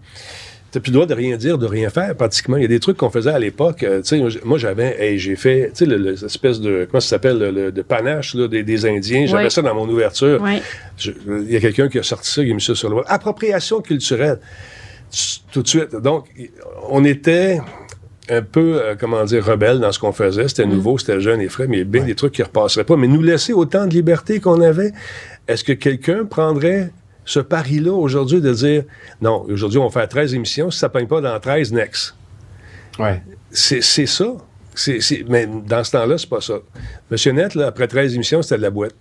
T'as plus le droit de rien dire, de rien faire, pratiquement. Il y a des trucs qu'on faisait à l'époque. Euh, tu sais, moi, j'avais, j'ai fait, tu sais, l'espèce de, comment ça s'appelle, le, de panache là, des, Indiens. J'avais ça dans mon ouverture. Il y a quelqu'un qui a sorti ça, qui a mis ça sur le web. Appropriation culturelle tout de suite. Donc, on était un peu, euh, comment dire, rebelle dans ce qu'on faisait. C'était mm. nouveau, c'était jeune et frais, mais il y a bien des trucs qui ne repasseraient pas. Mais nous laisser autant de liberté qu'on avait, est-ce que quelqu'un prendrait ce pari-là aujourd'hui de dire, non, aujourd'hui, on fait 13 émissions, si ça ne peigne pas dans 13, next? Ouais. C'est ça. mais dans ce temps-là, c'est pas ça. Monsieur Net, là, après 13 émissions, c'était de la boîte.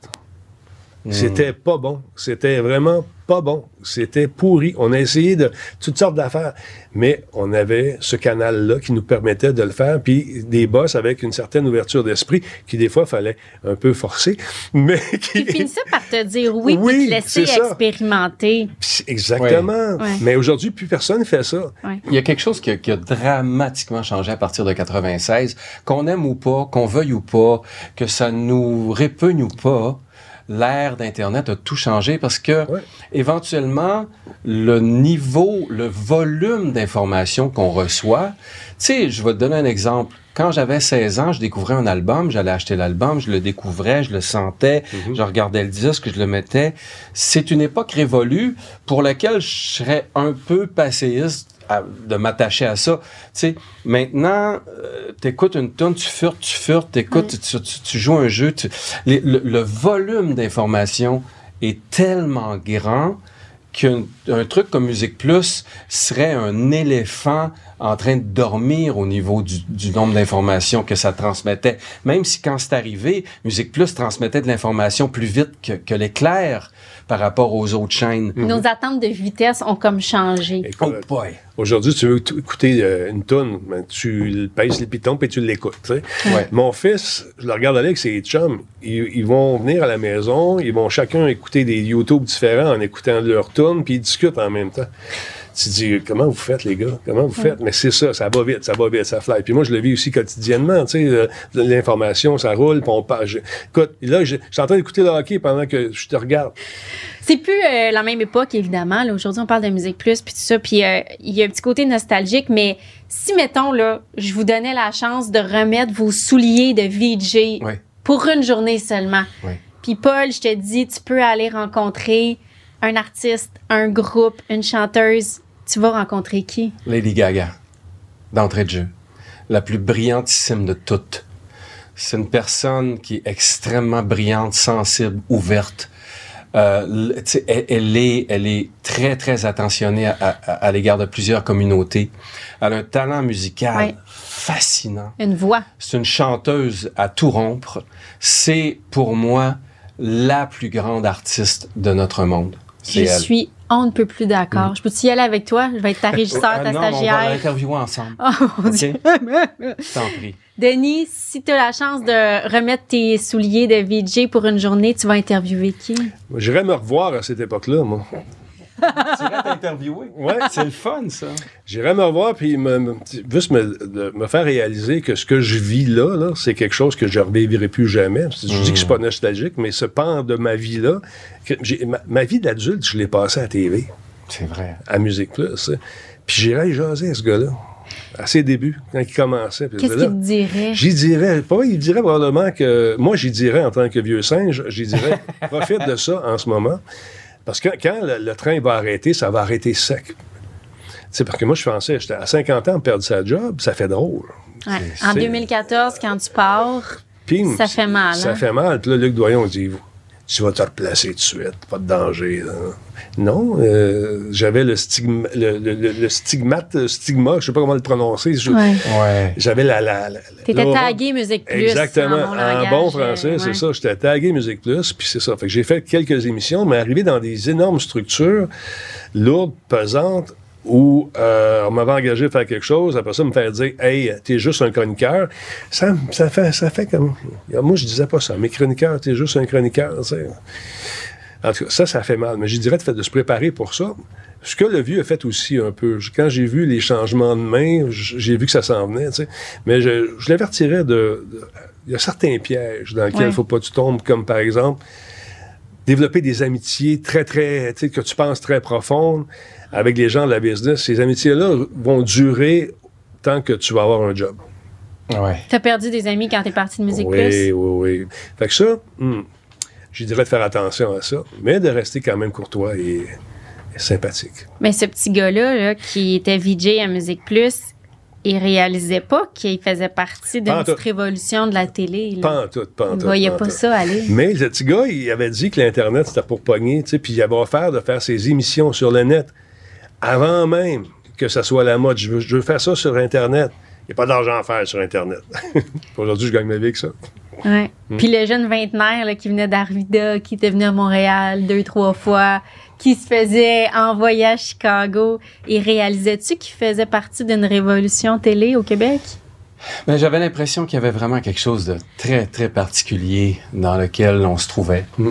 C'était pas bon. C'était vraiment pas bon. C'était pourri. On a essayé de toutes sortes d'affaires, mais on avait ce canal-là qui nous permettait de le faire, puis des boss avec une certaine ouverture d'esprit qui des fois fallait un peu forcer, [laughs] mais qui Qui finissait par te dire oui, Oui, puis te laisser expérimenter. Exactement. Ouais. Mais aujourd'hui, plus personne fait ça. Il y a quelque chose qui a, qui a dramatiquement changé à partir de 96, qu'on aime ou pas, qu'on veuille ou pas, que ça nous répugne ou pas. L'ère d'Internet a tout changé parce que, Ouais. éventuellement, le niveau, le volume d'informations qu'on reçoit, tu sais, je vais te donner un exemple. Quand j'avais 16 ans, je découvrais un album, j'allais acheter l'album, je le découvrais, je le sentais, je regardais le disque, je le mettais. C'est une époque révolue pour laquelle je serais un peu passéiste à- de m'attacher à ça. Tu sais, maintenant, euh, t'écoutes une tonne, tu furtes, tu furtes, t'écoutes, tu, tu- tu joues un jeu. tu- les- le, le volume d'informations est tellement grand qu'un un truc comme Musique Plus serait un éléphant en train de dormir au niveau du, du nombre d'informations que ça transmettait. Même si quand c'est arrivé, Musique Plus transmettait de l'information plus vite que, que l'éclair par rapport aux autres chaînes. Nos attentes de vitesse ont comme changé. Oh Écoute, boy! Aujourd'hui, tu veux écouter euh, une toune, ben, tu le pèses les pitons puis tu l'écoutes. Ouais. Mon fils, je le regarde aller avec ses chums. Ils, ils vont venir à la maison, ils vont chacun écouter des YouTube différents en écoutant leur tune, puis ils discutent en même temps. Tu dis, comment vous faites, les gars? Comment vous faites? Mais c'est ça, ça va vite, ça va vite, ça fly. Puis moi, je le vis aussi quotidiennement, tu sais, euh, l'information, ça roule, puis on parle. Je- Écoute, là, je je suis en train d'écouter le hockey pendant que je te regarde. C'est plus euh, la même époque, évidemment. Là. Aujourd'hui, on parle de musique plus, puis tout ça. Puis euh, il y a un petit côté nostalgique, mais si, mettons, là, je vous donnais la chance de remettre vos souliers de VJ Oui. pour une journée seulement. Oui. Puis Paul, je te dis, tu peux aller rencontrer un artiste, un groupe, une chanteuse. Tu vas rencontrer qui? Lady Gaga, d'entrée de jeu. La plus brillantissime de toutes. C'est une personne qui est extrêmement brillante, sensible, ouverte. Euh, elle, elle est, elle est très, très attentionnée à, à- à l'égard de plusieurs communautés. Elle a un talent musical fascinant. Une voix. C'est une chanteuse à tout rompre. C'est, pour moi, la plus grande artiste de notre monde. Je elle. suis on ne peut plus d'accord. Je peux-tu y aller avec toi? Je vais être ta [laughs] régisseur, Ah ta non, on va stagiaire. l'interviewer ensemble. [laughs] Oh mon? Dieu. T'en prie. Denis, si tu as la chance de remettre tes souliers de VJ pour une journée, tu vas interviewer qui? J'irais me revoir à cette époque-là, moi. Tu irais t'interviewer? Ouais. C'est le fun, ça. J'irais me revoir puis me, me- juste me, de- me faire réaliser que ce que je vis là, là c'est quelque chose que je ne revivrai plus jamais. Je dis que je suis pas nostalgique, mais ce pan de ma vie-là, ma, ma vie d'adulte, je l'ai passée à la TV, C'est vrai. à Musique Plus. sais. Puis j'irais jaser à ce gars-là, à ses débuts, quand il commençait. Qu'est-ce qu'il te dirait? J'y dirais, pas, il dirait probablement que, moi, j'y dirais en tant que vieux singe, j'y dirais, [laughs] profite de ça en ce moment. Parce que quand le, le train va arrêter, ça va arrêter sec. Tu sais, parce que moi, je pensais, j'étais à 50 ans, perdre sa job, ça fait drôle. Ouais. c'est- En c'est- 2014, quand tu pars, Ça fait mal, Ça hein? fait mal. Puis là, Luc Doyon dit, tu vas te replacer tout de suite, pas de danger. Non, euh, j'avais le, stigma, le, le- le- le stigmate, euh, stigma, je sais pas comment le prononcer. je- ouais. Ouais. J'avais la... la, la t'étais tagué Musique Plus. Exactement. En bon, En bon français, euh, c'est ça. J'étais tagué Musique Plus, puis c'est ça. Fait que j'ai fait quelques émissions, mais arrivé dans des énormes structures, lourdes, pesantes, où euh, on m'avait engagé à faire quelque chose, après ça, me faire dire « Hey, t'es juste un chroniqueur », ça, ça, fait, ça fait comme... Moi, je disais pas ça. Mes chroniqueurs, t'es juste un chroniqueur, tu sais. En tout cas, ça, ça fait mal. Mais je dirais de, fait, de se préparer pour ça. Ce que le vieux a fait aussi un peu. Quand j'ai vu les changements de main, j'ai vu que ça s'en venait. Mais je, je l'avertirais de, Il y a certains pièges dans lesquels il Ouais. ne faut pas que tu tombes, comme par exemple développer des amitiés très, très, que tu penses très profondes avec les gens de la business. Ces amitiés-là vont durer tant que tu vas avoir un job. Ouais. T'as perdu des amis quand t'es parti de Musique oui, Plus? oui, oui. Fait que ça, hmm, je dirais de faire attention à ça, mais de rester quand même courtois et, et sympathique. Mais ce petit gars-là, là, qui était VJ à Musique Plus, il réalisait pas qu'il faisait partie d'une petite révolution de la télé. là. Pas en tout, pas en il tout. voyait pas ça aller. Mais le petit gars, il avait dit que l'Internet, c'était pour pogner, tu sais, puis il avait offert de faire ses émissions sur le net avant même que ça soit la mode. Je veux, je veux faire ça sur Internet. Il n'y a pas d'argent à faire sur Internet. [laughs] Aujourd'hui, je gagne ma vie avec ça. Ouais. Puis le jeune vingtenaire là, qui venait d'Arvida, qui était venu à Montréal deux, trois fois, qui se faisait envoyer à Chicago, et réalisais-tu qu'il faisait partie d'une révolution télé au Québec? Ben, j'avais l'impression qu'il y avait vraiment quelque chose de très, très particulier dans lequel on se trouvait. Mm.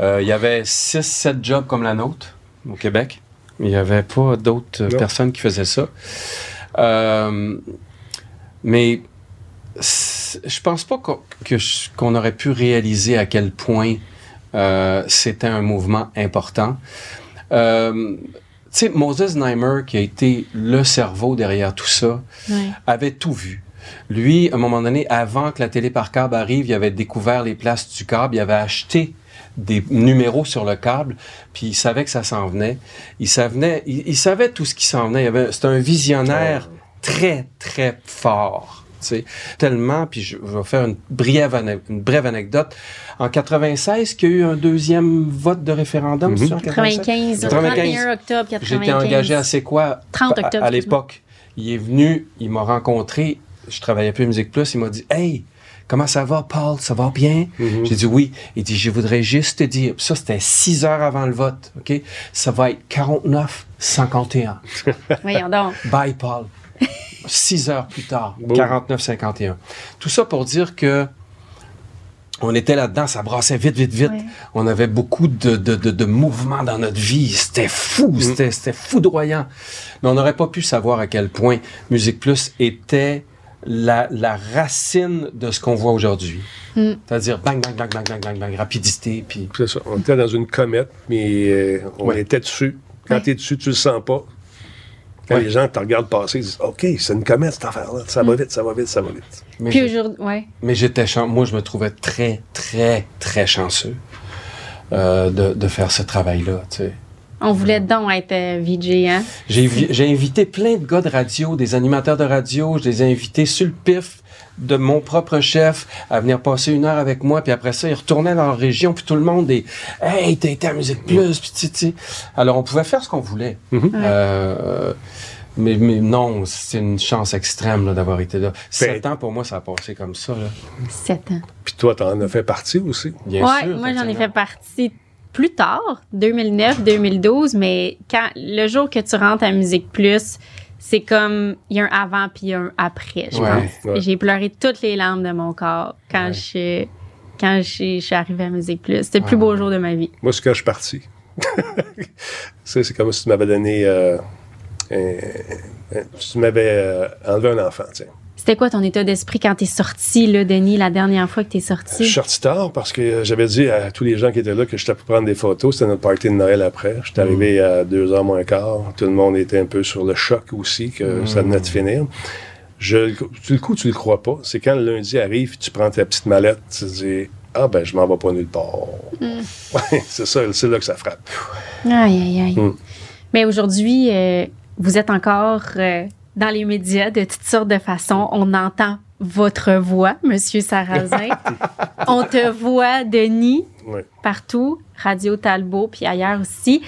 Euh, il y avait six, sept jobs comme la nôtre au Québec. Il n'y avait pas d'autres Non. personnes qui faisaient ça. Euh, mais je pense pas qu'on que je- qu'on aurait pu réaliser à quel point euh, c'était un mouvement important. Euh, tu sais, Moses Neimer, qui a été le cerveau derrière tout ça, avait tout vu. Lui, à un moment donné, avant que la télé par câble arrive, il avait découvert les places du câble, il avait acheté des numéros sur le câble, puis il savait que ça s'en venait. Il savait, il, il savait tout ce qui s'en venait. C'était un visionnaire très, très fort. tu sais. Tellement, puis je, je vais faire une brève, une brève anecdote. En 96, qu'il y a eu un deuxième vote de référendum, c'est ça, en 95, 31 octobre 95. J'étais engagé à C'est quoi? 30 à- octobre, à, excuse-moi. l'époque. Il est venu, il m'a rencontré, je travaillais plus à Musique Plus, il m'a dit Hey, comment ça va, Paul? Ça va bien? Mhm. J'ai dit oui. Il dit Je voudrais juste te dire, ça c'était six heures avant le vote, OK? Ça va être 49-51. [laughs] Voyons donc. Bye, Paul. Six heures plus tard, Boum. 49-51. Tout ça pour dire que on était là-dedans, ça brassait vite, vite, vite. Ouais. On avait beaucoup de, de, de, de mouvements dans notre vie. C'était fou, Mm. c'était, c'était foudroyant. Mais on n'aurait pas pu savoir à quel point Musique Plus était la, la racine de ce qu'on voit aujourd'hui. Mm. C'est-à-dire bang, bang, bang, bang, bang, bang, bang, rapidité, puis... C'est ça. On était dans une comète, mais euh, on Ouais. était dessus. Quand Ouais. tu es dessus, tu le sens pas. Quand Ouais. les gens te regardent passer, ils disent OK, c'est une comète cette affaire-là. Ça Mm. va vite, ça va vite, ça va vite. Mais, Puis aujourd'hui, ouais. mais j'étais chan- moi, je me trouvais très, très, très chanceux euh, de, de faire ce travail-là, tu sais. On voulait donc être euh, VJ, hein? J'ai vi- j'ai invité plein de gars de radio, des animateurs de radio. Je les ai invités sur le pif de mon propre chef à venir passer une heure avec moi. Puis après ça, ils retournaient dans leur région. Puis tout le monde est « Hey, t'as été à Musique Plus! » Puis tu sais. Alors, on pouvait faire ce qu'on voulait. Mhm. Euh, mais, mais non, c'est une chance extrême d'avoir été là. Sept ans, pour moi, ça a passé comme ça. Là. Sept ans. Puis toi, tu en as fait partie aussi. Bien ouais, sûr. moi j'en ai fait partie plus tard, 2009, 2012, mais quand le jour que tu rentres à Musique Plus, c'est comme il y a un avant puis un après, je Ouais, pense. ouais. J'ai pleuré toutes les larmes de mon corps quand Ouais. je quand je, je suis arrivée à Musique Plus. C'était le plus beau jour de ma vie. Moi, c'est quand je suis parti. [laughs] c'est comme si tu m'avais donné. euh, un- un- si tu m'avais euh, enlevé un enfant, tiens. C'était quoi ton état d'esprit quand t'es sorti, là, Denis, la dernière fois que t'es Je sorti? suis sorti tard parce que euh, j'avais dit à tous les gens qui étaient là que j'étais pour prendre des photos. C'était notre party de Noël après. J'étais arrivé à deux heures moins quart. Tout le monde était un peu sur le choc aussi que ça venait de finir. Je, le coup, tu le crois pas. C'est quand le lundi arrive, tu prends ta petite mallette, tu te dis Ah ben je m'en vais pas nulle part. [laughs] Ouais, c'est ça, c'est là que ça frappe. Aïe, aïe, aïe. Mm. Mais aujourd'hui, euh, vous êtes encore euh, dans les médias de toutes sortes de façons. On entend votre voix, Monsieur Sarrazin. [laughs] On te voit, Denis, partout, Radio Talbot, puis ailleurs aussi.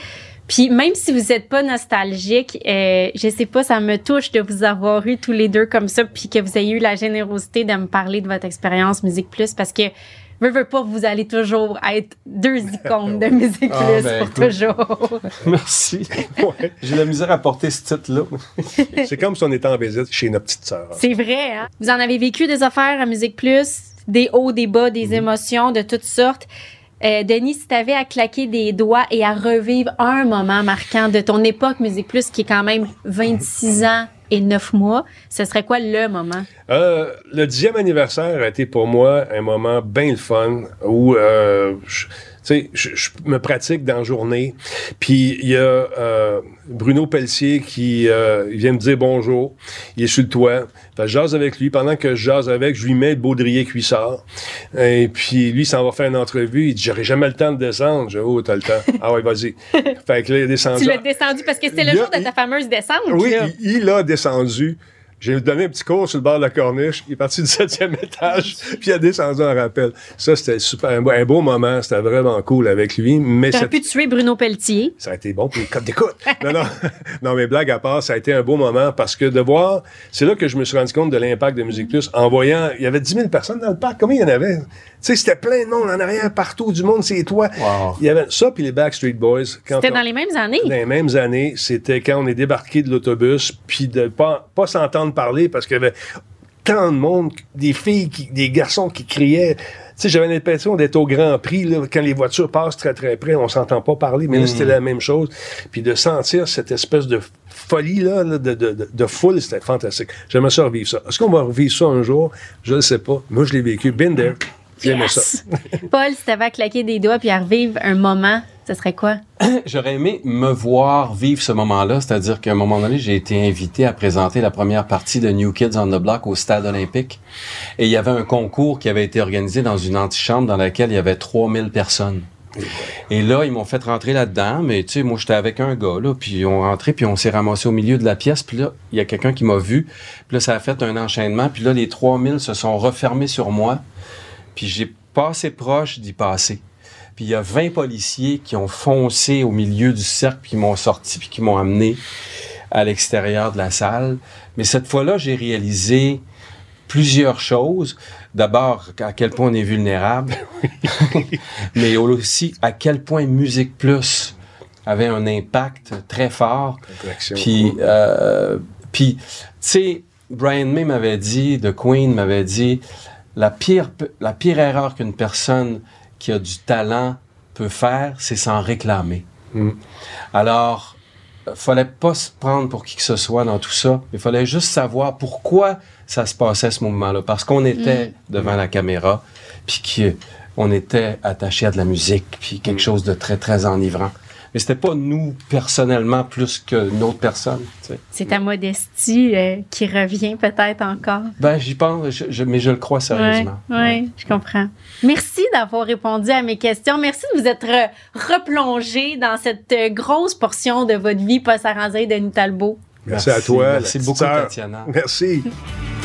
Puis même si vous n'êtes pas nostalgique, euh, je sais pas, ça me touche de vous avoir eu tous les deux comme ça, puis que vous ayez eu la générosité de me parler de votre expérience Musique Plus, parce que veux, veux pas, vous allez toujours être deux [laughs] icônes de Musique Ah, Plus ben, pour écoute. toujours. [laughs] Merci. Ouais. J'ai la misère à porter ce titre-là. [laughs] C'est comme si on était en visite chez notre petite sœur. C'est vrai, hein? Vous en avez vécu des affaires à Musique Plus, des hauts, des bas, des émotions de toutes sortes? Euh, Denis, si tu avais à claquer des doigts et à revivre un moment marquant de ton époque Musique Plus, qui est quand même 26 ans et 9 mois, ce serait quoi le moment? Euh, le dixième anniversaire a été pour moi un moment bien le fun où euh, sais, je, je me pratique dans la journée. Puis il y a euh, Bruno Pelletier qui euh, vient me dire bonjour. Il est sur le toit. Fait je jase avec lui. Pendant que je jase avec, je lui mets le baudrier cuissard. Et puis lui, il s'en va faire une entrevue. Il dit J'aurai jamais le temps de descendre. Je dis Oh, t'as le temps. ah ouais, vas-y. [laughs] fait que là, il est descendu. Tu l'as descendu parce que c'était le Il a- jour de ta fameuse descente. Oui, il, il a descendu J'ai donné un petit cours sur le bord de la corniche. Il est parti du [laughs] septième étage, puis il a descendu en rappel. Ça, c'était super, un, beau- un beau moment. C'était vraiment cool avec lui. Mais ça, pu tuer Bruno Pelletier. ça a été bon pour les codes d'écoute. [laughs] Non, non, non, mais blague à part, ça a été un beau moment parce que de voir, c'est là que je me suis rendu compte de l'impact de Musique Plus en voyant, il y avait 10 000 personnes dans le parc. Combien il y en avait? Tu sais, c'était plein de monde en arrière, partout du monde, c'est toi. Wow. Il y avait ça, puis les Backstreet Boys. quand C'était on- dans les mêmes années. dans les mêmes années, c'était quand on est débarqué de l'autobus, puis de pas, pas parler parce qu'il y avait tant de monde, des filles, qui, des garçons qui criaient. Tu sais, j'avais l'impression d'être au Grand Prix, là, quand les voitures passent très très près, on s'entend pas parler, mais là, c'était la même chose. Puis de sentir cette espèce de folie là, de, de, de, de foule, c'était fantastique. J'aimerais ça revivre ça. Est-ce qu'on va revivre ça un jour? Je ne sais pas. Moi, je l'ai vécu. Been there. J'aimais ça. Paul, si t'avais à claquer des doigts puis à revivre un moment, ce serait quoi? [clears throat] J'aurais aimé me voir vivre ce moment-là, c'est-à-dire qu'à un moment donné, j'ai été invité à présenter la première partie de New Kids on the Block au Stade olympique. Et il y avait un concours qui avait été organisé dans une antichambre dans laquelle il y avait 3000 personnes. Et là, ils m'ont fait rentrer là-dedans, mais tu sais, moi, j'étais avec un gars, là, puis on rentrait, puis on s'est ramassé au milieu de la pièce, puis là, il y a quelqu'un qui m'a vu, puis là, ça a fait un enchaînement, puis là, les 3000 se sont refermés sur moi, puis j'ai passé proche d'y passer. Puis il y a 20 policiers qui ont foncé au milieu du cercle, puis qui m'ont sorti, puis qui m'ont amené à l'extérieur de la salle. Mais cette fois-là, j'ai réalisé plusieurs choses. D'abord, à quel point on est vulnérable, [laughs] mais aussi à quel point Musique Plus avait un impact très fort. Puis, euh, puis tu sais, Brian May m'avait dit, The Queen m'avait dit, la pire, la pire erreur qu'une personne qui a du talent peut faire, c'est s'en réclamer. Mm. Alors, euh, fallait pas se prendre pour qui que ce soit dans tout ça. Il fallait juste savoir pourquoi ça se passait ce mouvement-là. Parce qu'on était devant la caméra, puis qu'on était attaché à de la musique, puis quelque chose de très, très enivrant. Mais c'était pas nous, personnellement, plus que autre personne. C'est ta modestie euh, qui revient peut-être encore. Ben, j'y pense, je- je- mais je le crois Oui, sérieusement. ouais, je comprends. Merci d'avoir répondu à mes questions. Merci de vous être re- replongé dans cette euh, grosse portion de votre vie, et Denis Talbot. Merci, à toi. Merci beaucoup. Tatiana. Merci. [laughs]